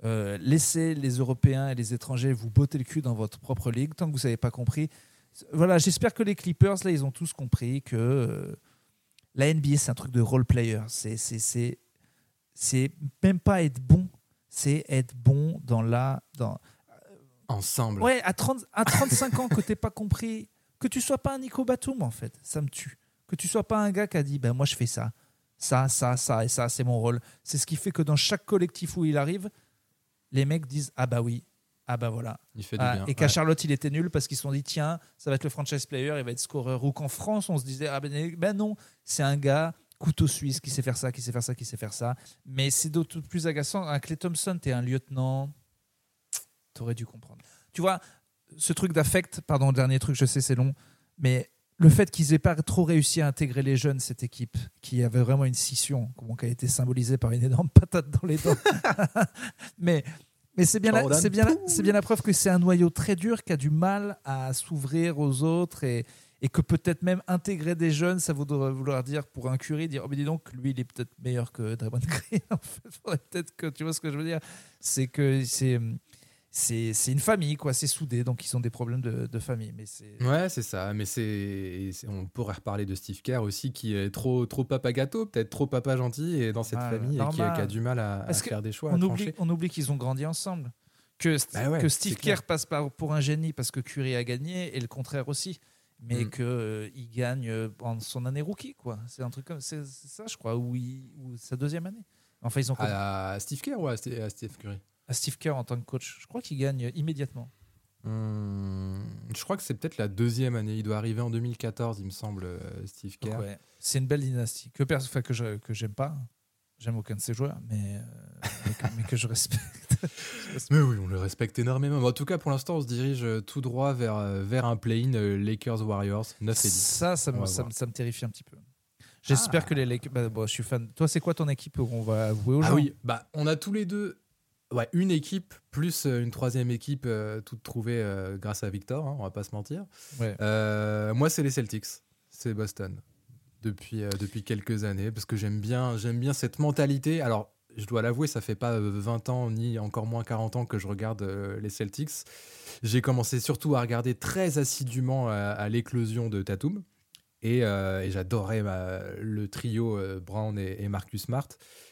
[SPEAKER 1] euh, laissez les Européens et les étrangers vous botter le cul dans votre propre ligue tant que vous n'avez pas compris. Voilà, j'espère que les Clippers, là, ils ont tous compris que. euh, la NBA, c'est un truc de role player. C'est, même pas être bon, c'est être bon dans la. Dans...
[SPEAKER 2] Ensemble.
[SPEAKER 1] Ouais, à, 30, à 35 ans, que t'aies pas compris, que tu sois pas un Nico Batum, en fait, ça me tue. Que tu sois pas un gars qui a dit, ben moi je fais ça, ça, ça, ça et ça, c'est mon rôle. C'est ce qui fait que dans chaque collectif où il arrive, les mecs disent, ah bah oui, ah bah voilà.
[SPEAKER 2] Il fait du
[SPEAKER 1] Ah,
[SPEAKER 2] bien.
[SPEAKER 1] et qu'à
[SPEAKER 2] Ouais.
[SPEAKER 1] Charlotte, il était nul parce qu'ils se sont dit tiens, ça va être le franchise player, il va être scoreur. Ou qu'en France, on se disait ah ben, ben non, c'est un gars couteau suisse qui sait faire ça, qui sait faire ça, qui sait faire ça. Mais c'est d'autant plus agaçant. Un Clay Thompson, t'es un lieutenant, t'aurais dû comprendre. Tu vois, ce truc d'affect, pardon, dernier truc, je sais c'est long, mais le fait qu'ils aient pas trop réussi à intégrer les jeunes, cette équipe, qui avait vraiment une scission, qui a été symbolisée par une énorme patate dans les dents. mais mais c'est bien, la, c'est, bien la, c'est bien la preuve que c'est un noyau très dur qui a du mal à s'ouvrir aux autres et, et que peut-être même intégrer des jeunes, ça voudrait vouloir dire pour un curé, dire oh, mais dis donc, lui il est peut-être meilleur que Draymond Green. en fait, faudrait peut-être que tu vois ce que je veux dire? C'est que c'est, c'est, une famille, quoi, c'est soudé, donc ils ont des problèmes de, de famille. Mais c'est.
[SPEAKER 2] Ouais, c'est ça. Mais c'est, on pourrait reparler de Steve Kerr aussi, qui est trop, trop papa gâteau, peut-être trop papa gentil, et dans cette
[SPEAKER 1] Ouais,
[SPEAKER 2] famille, et qui, a du mal à, à faire des choix,
[SPEAKER 1] on
[SPEAKER 2] à
[SPEAKER 1] oublie,
[SPEAKER 2] trancher.
[SPEAKER 1] on oublie qu'ils ont grandi ensemble. Que,
[SPEAKER 2] Bah ouais,
[SPEAKER 1] que Steve. Kerr passe par, pour un génie parce que Curry a gagné et le contraire aussi. Mais
[SPEAKER 2] Mm.
[SPEAKER 1] qu'il gagne euh, en son année rookie, quoi. C'est un truc comme c'est ça, je crois, ou, sa deuxième année. Enfin, ils ont
[SPEAKER 2] À Steve Kerr ou à, à Steve Curry?
[SPEAKER 1] À Steve Kerr en tant que coach. Je crois qu'il gagne immédiatement.
[SPEAKER 2] Hmm, Je crois que c'est peut-être la deuxième année. Il doit arriver en 2014, il me semble, euh, Steve Kerr.
[SPEAKER 1] ouais, c'est une belle dynastie que enfin, que j'aime pas. J'aime aucun de ces joueurs, mais, euh, mais, que, mais que je respecte.
[SPEAKER 2] Mais oui, on le respecte énormément. Mais en tout cas, pour l'instant, on se dirige euh, tout droit vers, vers un play-in Lakers-Warriors 9 et 10.
[SPEAKER 1] Ça, ça me, ça, ça me terrifie un petit peu. J'espère
[SPEAKER 2] Ah.
[SPEAKER 1] que les Lakers. bah, bon, je suis fan. Toi, c'est quoi ton équipe? Où on va avouer aux gens
[SPEAKER 2] Ah oui, bah, on a tous les deux ouais, une équipe plus euh, une troisième équipe euh, toute trouvée euh, grâce à Victor, hein, on va pas se mentir.
[SPEAKER 1] Ouais.
[SPEAKER 2] Euh, moi, c'est les Celtics, c'est Boston depuis, depuis quelques années parce que j'aime bien, j'aime bien cette mentalité. Alors, je dois l'avouer, ça fait pas euh, 20 ans ni encore moins 40 ans que je regarde les Celtics. J'ai commencé surtout à regarder très assidûment à, à l'éclosion de Tatum. Et, euh, et j'adorais le trio euh, Brown et, et Marcus Smart.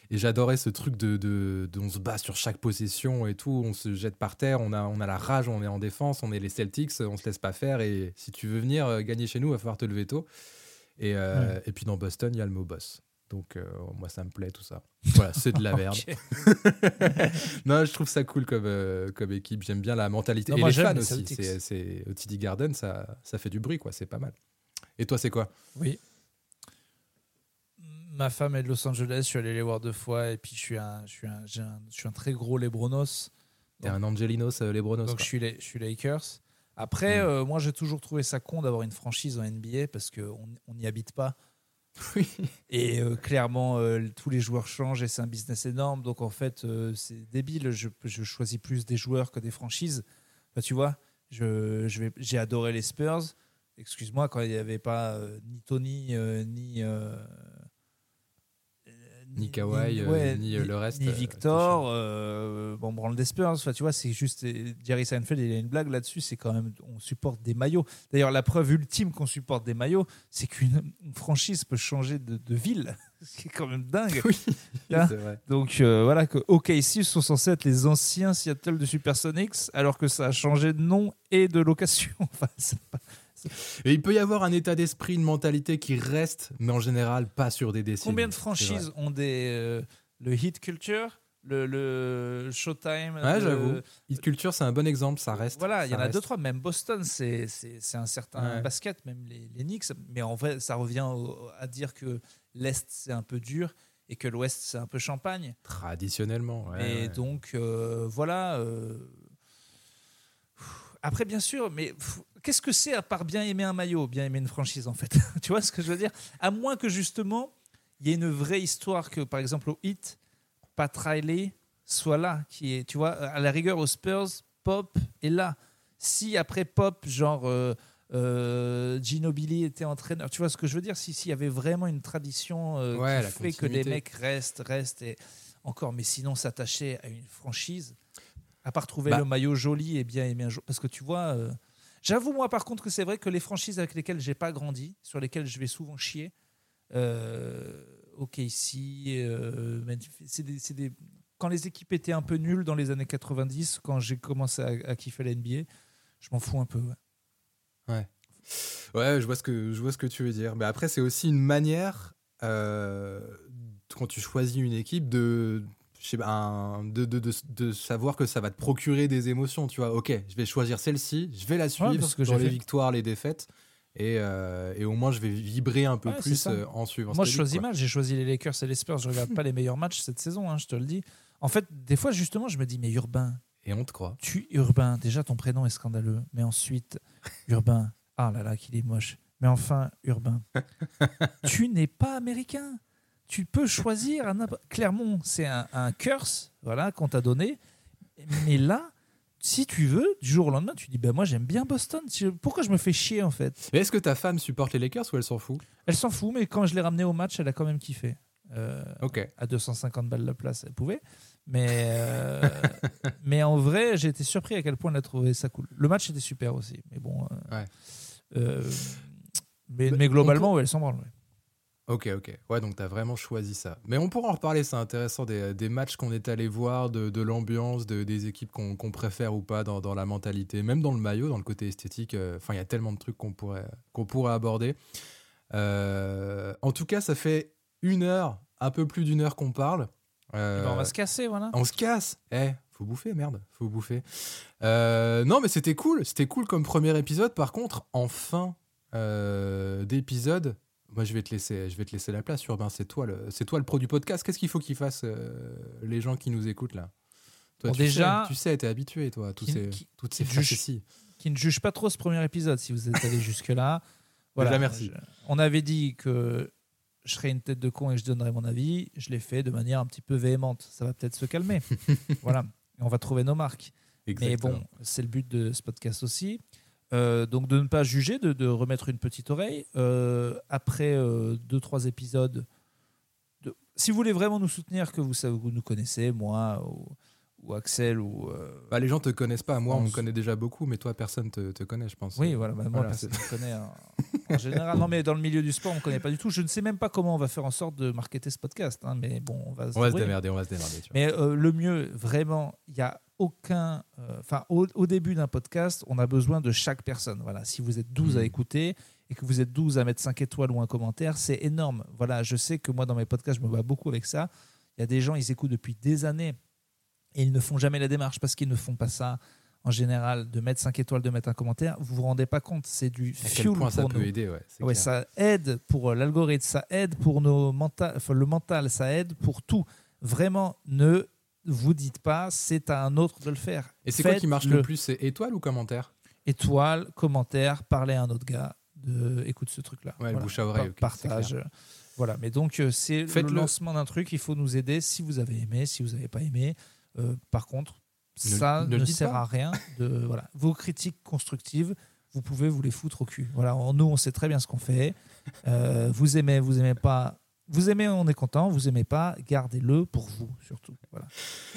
[SPEAKER 2] Et j'adorais ce truc de, de, de- on se bat sur chaque possession et tout, on se jette par terre, on a, on a la rage, on est en défense, on est les Celtics, on se laisse pas faire. Et si tu veux venir euh, gagner chez nous, il va falloir te lever tôt. Et, euh, et puis dans Boston, il y a le mot boss. Donc moi, ça me plaît tout ça. Voilà, c'est de la merde. Non, je trouve ça cool comme, comme équipe. J'aime bien la mentalité.
[SPEAKER 1] Non,
[SPEAKER 2] et
[SPEAKER 1] moi,
[SPEAKER 2] les fans
[SPEAKER 1] les
[SPEAKER 2] aussi. C'est, au TD Garden, ça, ça fait du bruit, quoi. C'est pas mal. Et toi, c'est quoi
[SPEAKER 1] Oui. Ma femme est de Los Angeles, je suis allé les voir deux fois et puis je suis un, je suis un, j'ai un- je suis un très gros Lebronos.
[SPEAKER 2] T'es un Angelinos euh, Lebronos.
[SPEAKER 1] Donc
[SPEAKER 2] quoi.
[SPEAKER 1] je suis, les, je suis Lakers. Après,
[SPEAKER 2] Mm.
[SPEAKER 1] euh, moi j'ai toujours trouvé ça con d'avoir une franchise en NBA parce qu'on n'y habite pas.
[SPEAKER 2] Oui.
[SPEAKER 1] Et euh, clairement, euh, tous les joueurs changent et c'est un business énorme. Donc en fait, euh, c'est débile. Je, je choisis plus des joueurs que des franchises. Enfin, tu vois, je, je vais, j'ai adoré les Spurs. Excuse-moi, quand il n'y avait pas euh, ni Tony, euh, ni. euh,
[SPEAKER 2] Ni Kawhi, euh, ni, le reste,
[SPEAKER 1] Ni Victor. bon, on branle des Spurs. Enfin, tu vois, c'est juste. Jerry Seinfeld, il a une blague là-dessus. C'est quand même. On supporte des maillots. D'ailleurs, la preuve ultime qu'on supporte des maillots, c'est qu'une une franchise peut changer de, de ville. C'est quand même dingue.
[SPEAKER 2] Oui,
[SPEAKER 1] Hein
[SPEAKER 2] vrai.
[SPEAKER 1] Donc euh, voilà que OKC sont censés être les anciens Seattle de Supersonics, alors que ça a changé de nom et de location. Enfin, c'est pas-
[SPEAKER 2] Et il peut y avoir un état d'esprit, une mentalité qui reste, mais en général pas sur des décennies.
[SPEAKER 1] Combien de franchises ont des euh, le hit culture, le, le Showtime
[SPEAKER 2] Ouais,
[SPEAKER 1] le-
[SPEAKER 2] j'avoue. Hit culture, c'est un bon exemple, ça reste.
[SPEAKER 1] Voilà, il y en a
[SPEAKER 2] reste.
[SPEAKER 1] deux trois. Même Boston, c'est un certain
[SPEAKER 2] Ouais.
[SPEAKER 1] basket, même les, les Knicks. Mais en vrai, ça revient au- à dire que l'est c'est un peu dur et que l'ouest c'est un peu champagne.
[SPEAKER 2] Traditionnellement. ouais,
[SPEAKER 1] et donc, euh, voilà. euh, Après, bien sûr, mais qu'est-ce que c'est à part bien aimer un maillot, bien aimer une franchise, en fait Tu vois ce que je veux dire? À moins que, justement, il y ait une vraie histoire que, par exemple, au Hit, Pat Riley soit là, qui est, tu vois, à la rigueur, aux Spurs, Pop est là. Si après Pop, genre... Euh, euh, Ginobili était entraîneur. Tu vois ce que je veux dire? Si s'il y avait vraiment une tradition euh,
[SPEAKER 2] Ouais,
[SPEAKER 1] qui fait que les mecs restent, restent et encore. Mais sinon, s'attacher à une franchise, à part trouver
[SPEAKER 2] Bah.
[SPEAKER 1] le maillot joli et bien aimer un jour. Parce que tu vois, euh, j'avoue moi par contre que c'est vrai que les franchises avec lesquelles j'ai pas grandi, sur lesquelles je vais souvent chier, euh, OK, euh, quand les équipes étaient un peu nulles dans les années 90, quand j'ai commencé à, à kiffer la NBA, je m'en fous un peu. ouais.
[SPEAKER 2] Ouais, je vois ce que, je vois ce que tu veux dire. Mais après, c'est aussi une manière, euh, quand tu choisis une équipe, de, je sais pas, un- de, de, de, de savoir que ça va te procurer des émotions. Tu vois, ok, je vais choisir celle-ci, je vais la suivre
[SPEAKER 1] que
[SPEAKER 2] dans les
[SPEAKER 1] fait.
[SPEAKER 2] victoires, les défaites. Et, euh, et au moins, je vais vibrer un peu
[SPEAKER 1] Ouais,
[SPEAKER 2] plus euh, en suivant.
[SPEAKER 1] Moi, je choisis
[SPEAKER 2] quoi.
[SPEAKER 1] mal. J'ai choisi les Lakers et les Spurs. Je regarde pas les meilleurs matchs cette saison, hein, je te le dis. En fait, des fois, justement, je me dis, mais Urbain,
[SPEAKER 2] Et on te croit.
[SPEAKER 1] tu Urbain, déjà ton prénom est scandaleux, mais ensuite Urbain, ah là là qu'il est moche. Mais enfin Urbain, tu n'es pas américain. Tu peux choisir un Clermont, c'est un, un curse, voilà qu'on t'a donné. Mais là, si tu veux, du jour au lendemain, tu dis ben moi j'aime bien Boston. Pourquoi je me fais chier en fait?
[SPEAKER 2] Mais est-ce que ta femme supporte les Lakers ou elle s'en fout?
[SPEAKER 1] Elle s'en fout, mais quand je l'ai ramenée au match, elle a quand même kiffé. Euh,
[SPEAKER 2] Ok.
[SPEAKER 1] à 250 balles la place, elle pouvait. Mais, euh, mais en vrai, j'ai été surpris à quel point elle a trouvé ça cool. Le match était super aussi. Mais bon. euh,
[SPEAKER 2] Ouais.
[SPEAKER 1] euh, mais, globalement, ouais, elle s'en branle. ouais.
[SPEAKER 2] Ok, ok. Ouais, donc t'as vraiment choisi ça. Mais on pourra en reparler, c'est intéressant, des, des matchs qu'on est allé voir, de, de l'ambiance, de, des équipes qu'on qu'on préfère ou pas dans, dans la mentalité, même dans le maillot, dans le côté esthétique. euh, Enfin, il y a tellement de trucs qu'on pourrait, qu'on pourrait aborder. Euh, en tout cas, ça fait une heure, un peu plus d'une heure qu'on parle. Euh,
[SPEAKER 1] Eh ben, on va se casser, voilà.
[SPEAKER 2] on se casse. Eh, faut bouffer, merde, faut bouffer. Non, mais c'était cool, c'était cool comme premier épisode. Par contre, en fin d'épisode, moi je vais te laisser, je vais te laisser la place, Urbain. C'est toi le, c'est toi le pro du podcast. Qu'est-ce qu'il faut qu'ils fassent euh, les gens qui nous écoutent là? Toi,
[SPEAKER 1] Bon,
[SPEAKER 2] tu
[SPEAKER 1] déjà-
[SPEAKER 2] sais, tu sais, t'es habitué, toi, à tous
[SPEAKER 1] Qui-
[SPEAKER 2] ces,
[SPEAKER 1] qui-
[SPEAKER 2] toutes ces
[SPEAKER 1] qui juge-
[SPEAKER 2] facéties.
[SPEAKER 1] Qui ne juge pas trop ce premier épisode si vous êtes allé jusque-là.
[SPEAKER 2] Déjà, merci.
[SPEAKER 1] Je- on avait dit que je serais une tête de con et je donnerais mon avis. Je l'ai fait de manière un petit peu véhémente. Ça va peut-être se calmer. voilà. Et on va trouver nos marques. Mais
[SPEAKER 2] Exactement.
[SPEAKER 1] bon, c'est le but de ce podcast aussi. Euh, donc de ne pas juger, de, de remettre une petite oreille. Euh, après euh, deux, trois épisodes, de- si vous voulez vraiment nous soutenir, que vous, savez, vous nous connaissez, moi ou, ou Axel, ou... euh,
[SPEAKER 2] Bah, les gens te connaissent pas. Moi, on
[SPEAKER 1] On
[SPEAKER 2] me connaît déjà beaucoup, mais toi, personne te, te connaît, je pense.
[SPEAKER 1] oui, voilà, bah, moi
[SPEAKER 2] Voilà,
[SPEAKER 1] personne ne me connaît en, en général. Non, mais dans le milieu du sport, on ne connaît pas du tout. Je ne sais même pas comment on va faire en sorte de marketer ce podcast. hein, mais bon, on va se
[SPEAKER 2] va démerder, on va se démerder. tu vois.
[SPEAKER 1] Mais le mieux, vraiment, il n'y a aucun. euh, Enfin, au, au début d'un podcast, on a besoin de chaque personne. Voilà, si vous êtes 12 à
[SPEAKER 2] Mhm.
[SPEAKER 1] écouter et que vous êtes 12 à mettre 5 étoiles ou un commentaire, c'est énorme. Voilà, je sais que moi, dans mes podcasts, je me bats beaucoup avec ça. Il y a des gens, ils écoutent depuis des années et ils ne font jamais la démarche parce qu'ils ne font pas ça. En général, de mettre 5 étoiles, de mettre un commentaire, vous vous rendez pas compte, c'est du
[SPEAKER 2] À quel
[SPEAKER 1] fuel
[SPEAKER 2] point ça
[SPEAKER 1] pour
[SPEAKER 2] peut
[SPEAKER 1] nous.
[SPEAKER 2] aider, ouais.
[SPEAKER 1] ça aide pour euh, l'algorithme, ça aide pour nos mental, enfin, le mental, ça aide pour tout. Vraiment, ne vous dites pas, c'est à un autre de le faire.
[SPEAKER 2] Et c'est quoi qui marche le
[SPEAKER 1] Faites-le.
[SPEAKER 2] plus C'est étoile ou commentaire?
[SPEAKER 1] Étoile, commentaire, parler à un autre gars, de écoute ce truc-là.
[SPEAKER 2] Ouais, le bouche à oreille,
[SPEAKER 1] partage. Voilà, mais donc euh, c'est le lancement d'un truc, il faut nous aider si vous avez aimé, si vous n'avez pas aimé. Euh, par contre,
[SPEAKER 2] Ne-
[SPEAKER 1] ça
[SPEAKER 2] ne le
[SPEAKER 1] sert
[SPEAKER 2] pas.
[SPEAKER 1] à rien. De, voilà. Vos critiques constructives, vous pouvez vous les foutre au cul. Voilà, nous, on sait très bien ce qu'on fait. Euh, vous aimez, vous aimez pas. Vous aimez, on est content. Vous aimez pas, gardez-le pour vous surtout. Voilà.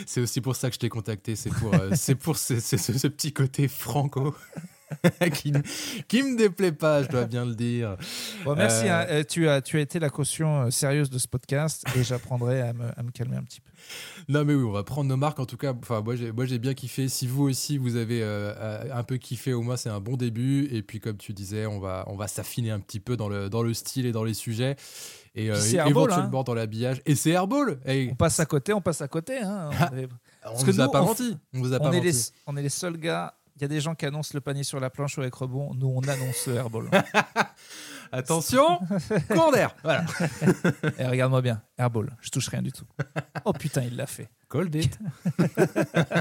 [SPEAKER 2] C'est aussi pour ça que je t'ai contacté. C'est pour, euh, c'est pour ce, ce- ce- ce petit côté franco qui, ne- qui me déplaît pas, je dois bien le dire.
[SPEAKER 1] Bon, merci.
[SPEAKER 2] Euh,
[SPEAKER 1] hein. Euh, tu as, tu as été la caution sérieuse de ce podcast et j'apprendrai à me, à me calmer un petit peu.
[SPEAKER 2] Non, mais oui, on va prendre nos marques. En tout cas, enfin, moi, j'ai, moi, j'ai bien kiffé. Si vous aussi, vous avez euh, un peu kiffé, au moins, c'est un bon début. Et puis, comme tu disais, on va, on va s'affiner un petit peu dans le, dans le style et dans les sujets. Et euh,
[SPEAKER 1] Airball,
[SPEAKER 2] éventuellement dans l'habillage. Et c'est Airball. Hey,
[SPEAKER 1] On passe à côté, on passe à côté. hein. On est-
[SPEAKER 2] on
[SPEAKER 1] que
[SPEAKER 2] vous a
[SPEAKER 1] nous,
[SPEAKER 2] pas
[SPEAKER 1] on-
[SPEAKER 2] menti. On vous a
[SPEAKER 1] on
[SPEAKER 2] pas
[SPEAKER 1] est,
[SPEAKER 2] menti.
[SPEAKER 1] les, on est les seuls gars. Il y a des gens qui annoncent le panier sur la planche ou avec rebond. Nous, on annonce le airball.
[SPEAKER 2] Attention, corner. Voilà.
[SPEAKER 1] Et regarde-moi bien, airball. Je touche rien du tout. Oh putain, il l'a fait.
[SPEAKER 2] Cold it.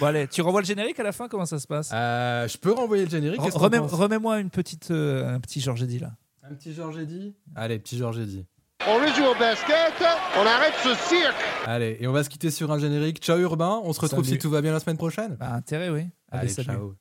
[SPEAKER 1] Bon, allez, tu revois le générique à la fin? Comment ça se passe?
[SPEAKER 2] Euh, je peux renvoyer le générique?
[SPEAKER 1] Remets- Remets-moi une petite, euh, un petit Georges Eddy là.
[SPEAKER 2] Un petit Georges Eddy Allez, petit Georges Eddy.
[SPEAKER 3] On rejoue au basket, on arrête ce cirque.
[SPEAKER 2] Allez, et on va se quitter sur un générique. Ciao Urbain, on se retrouve
[SPEAKER 1] Salut.
[SPEAKER 2] si tout va bien la semaine prochaine.
[SPEAKER 1] Bah, intérêt, oui. Allez,
[SPEAKER 2] Allez,
[SPEAKER 1] salut.
[SPEAKER 2] ciao.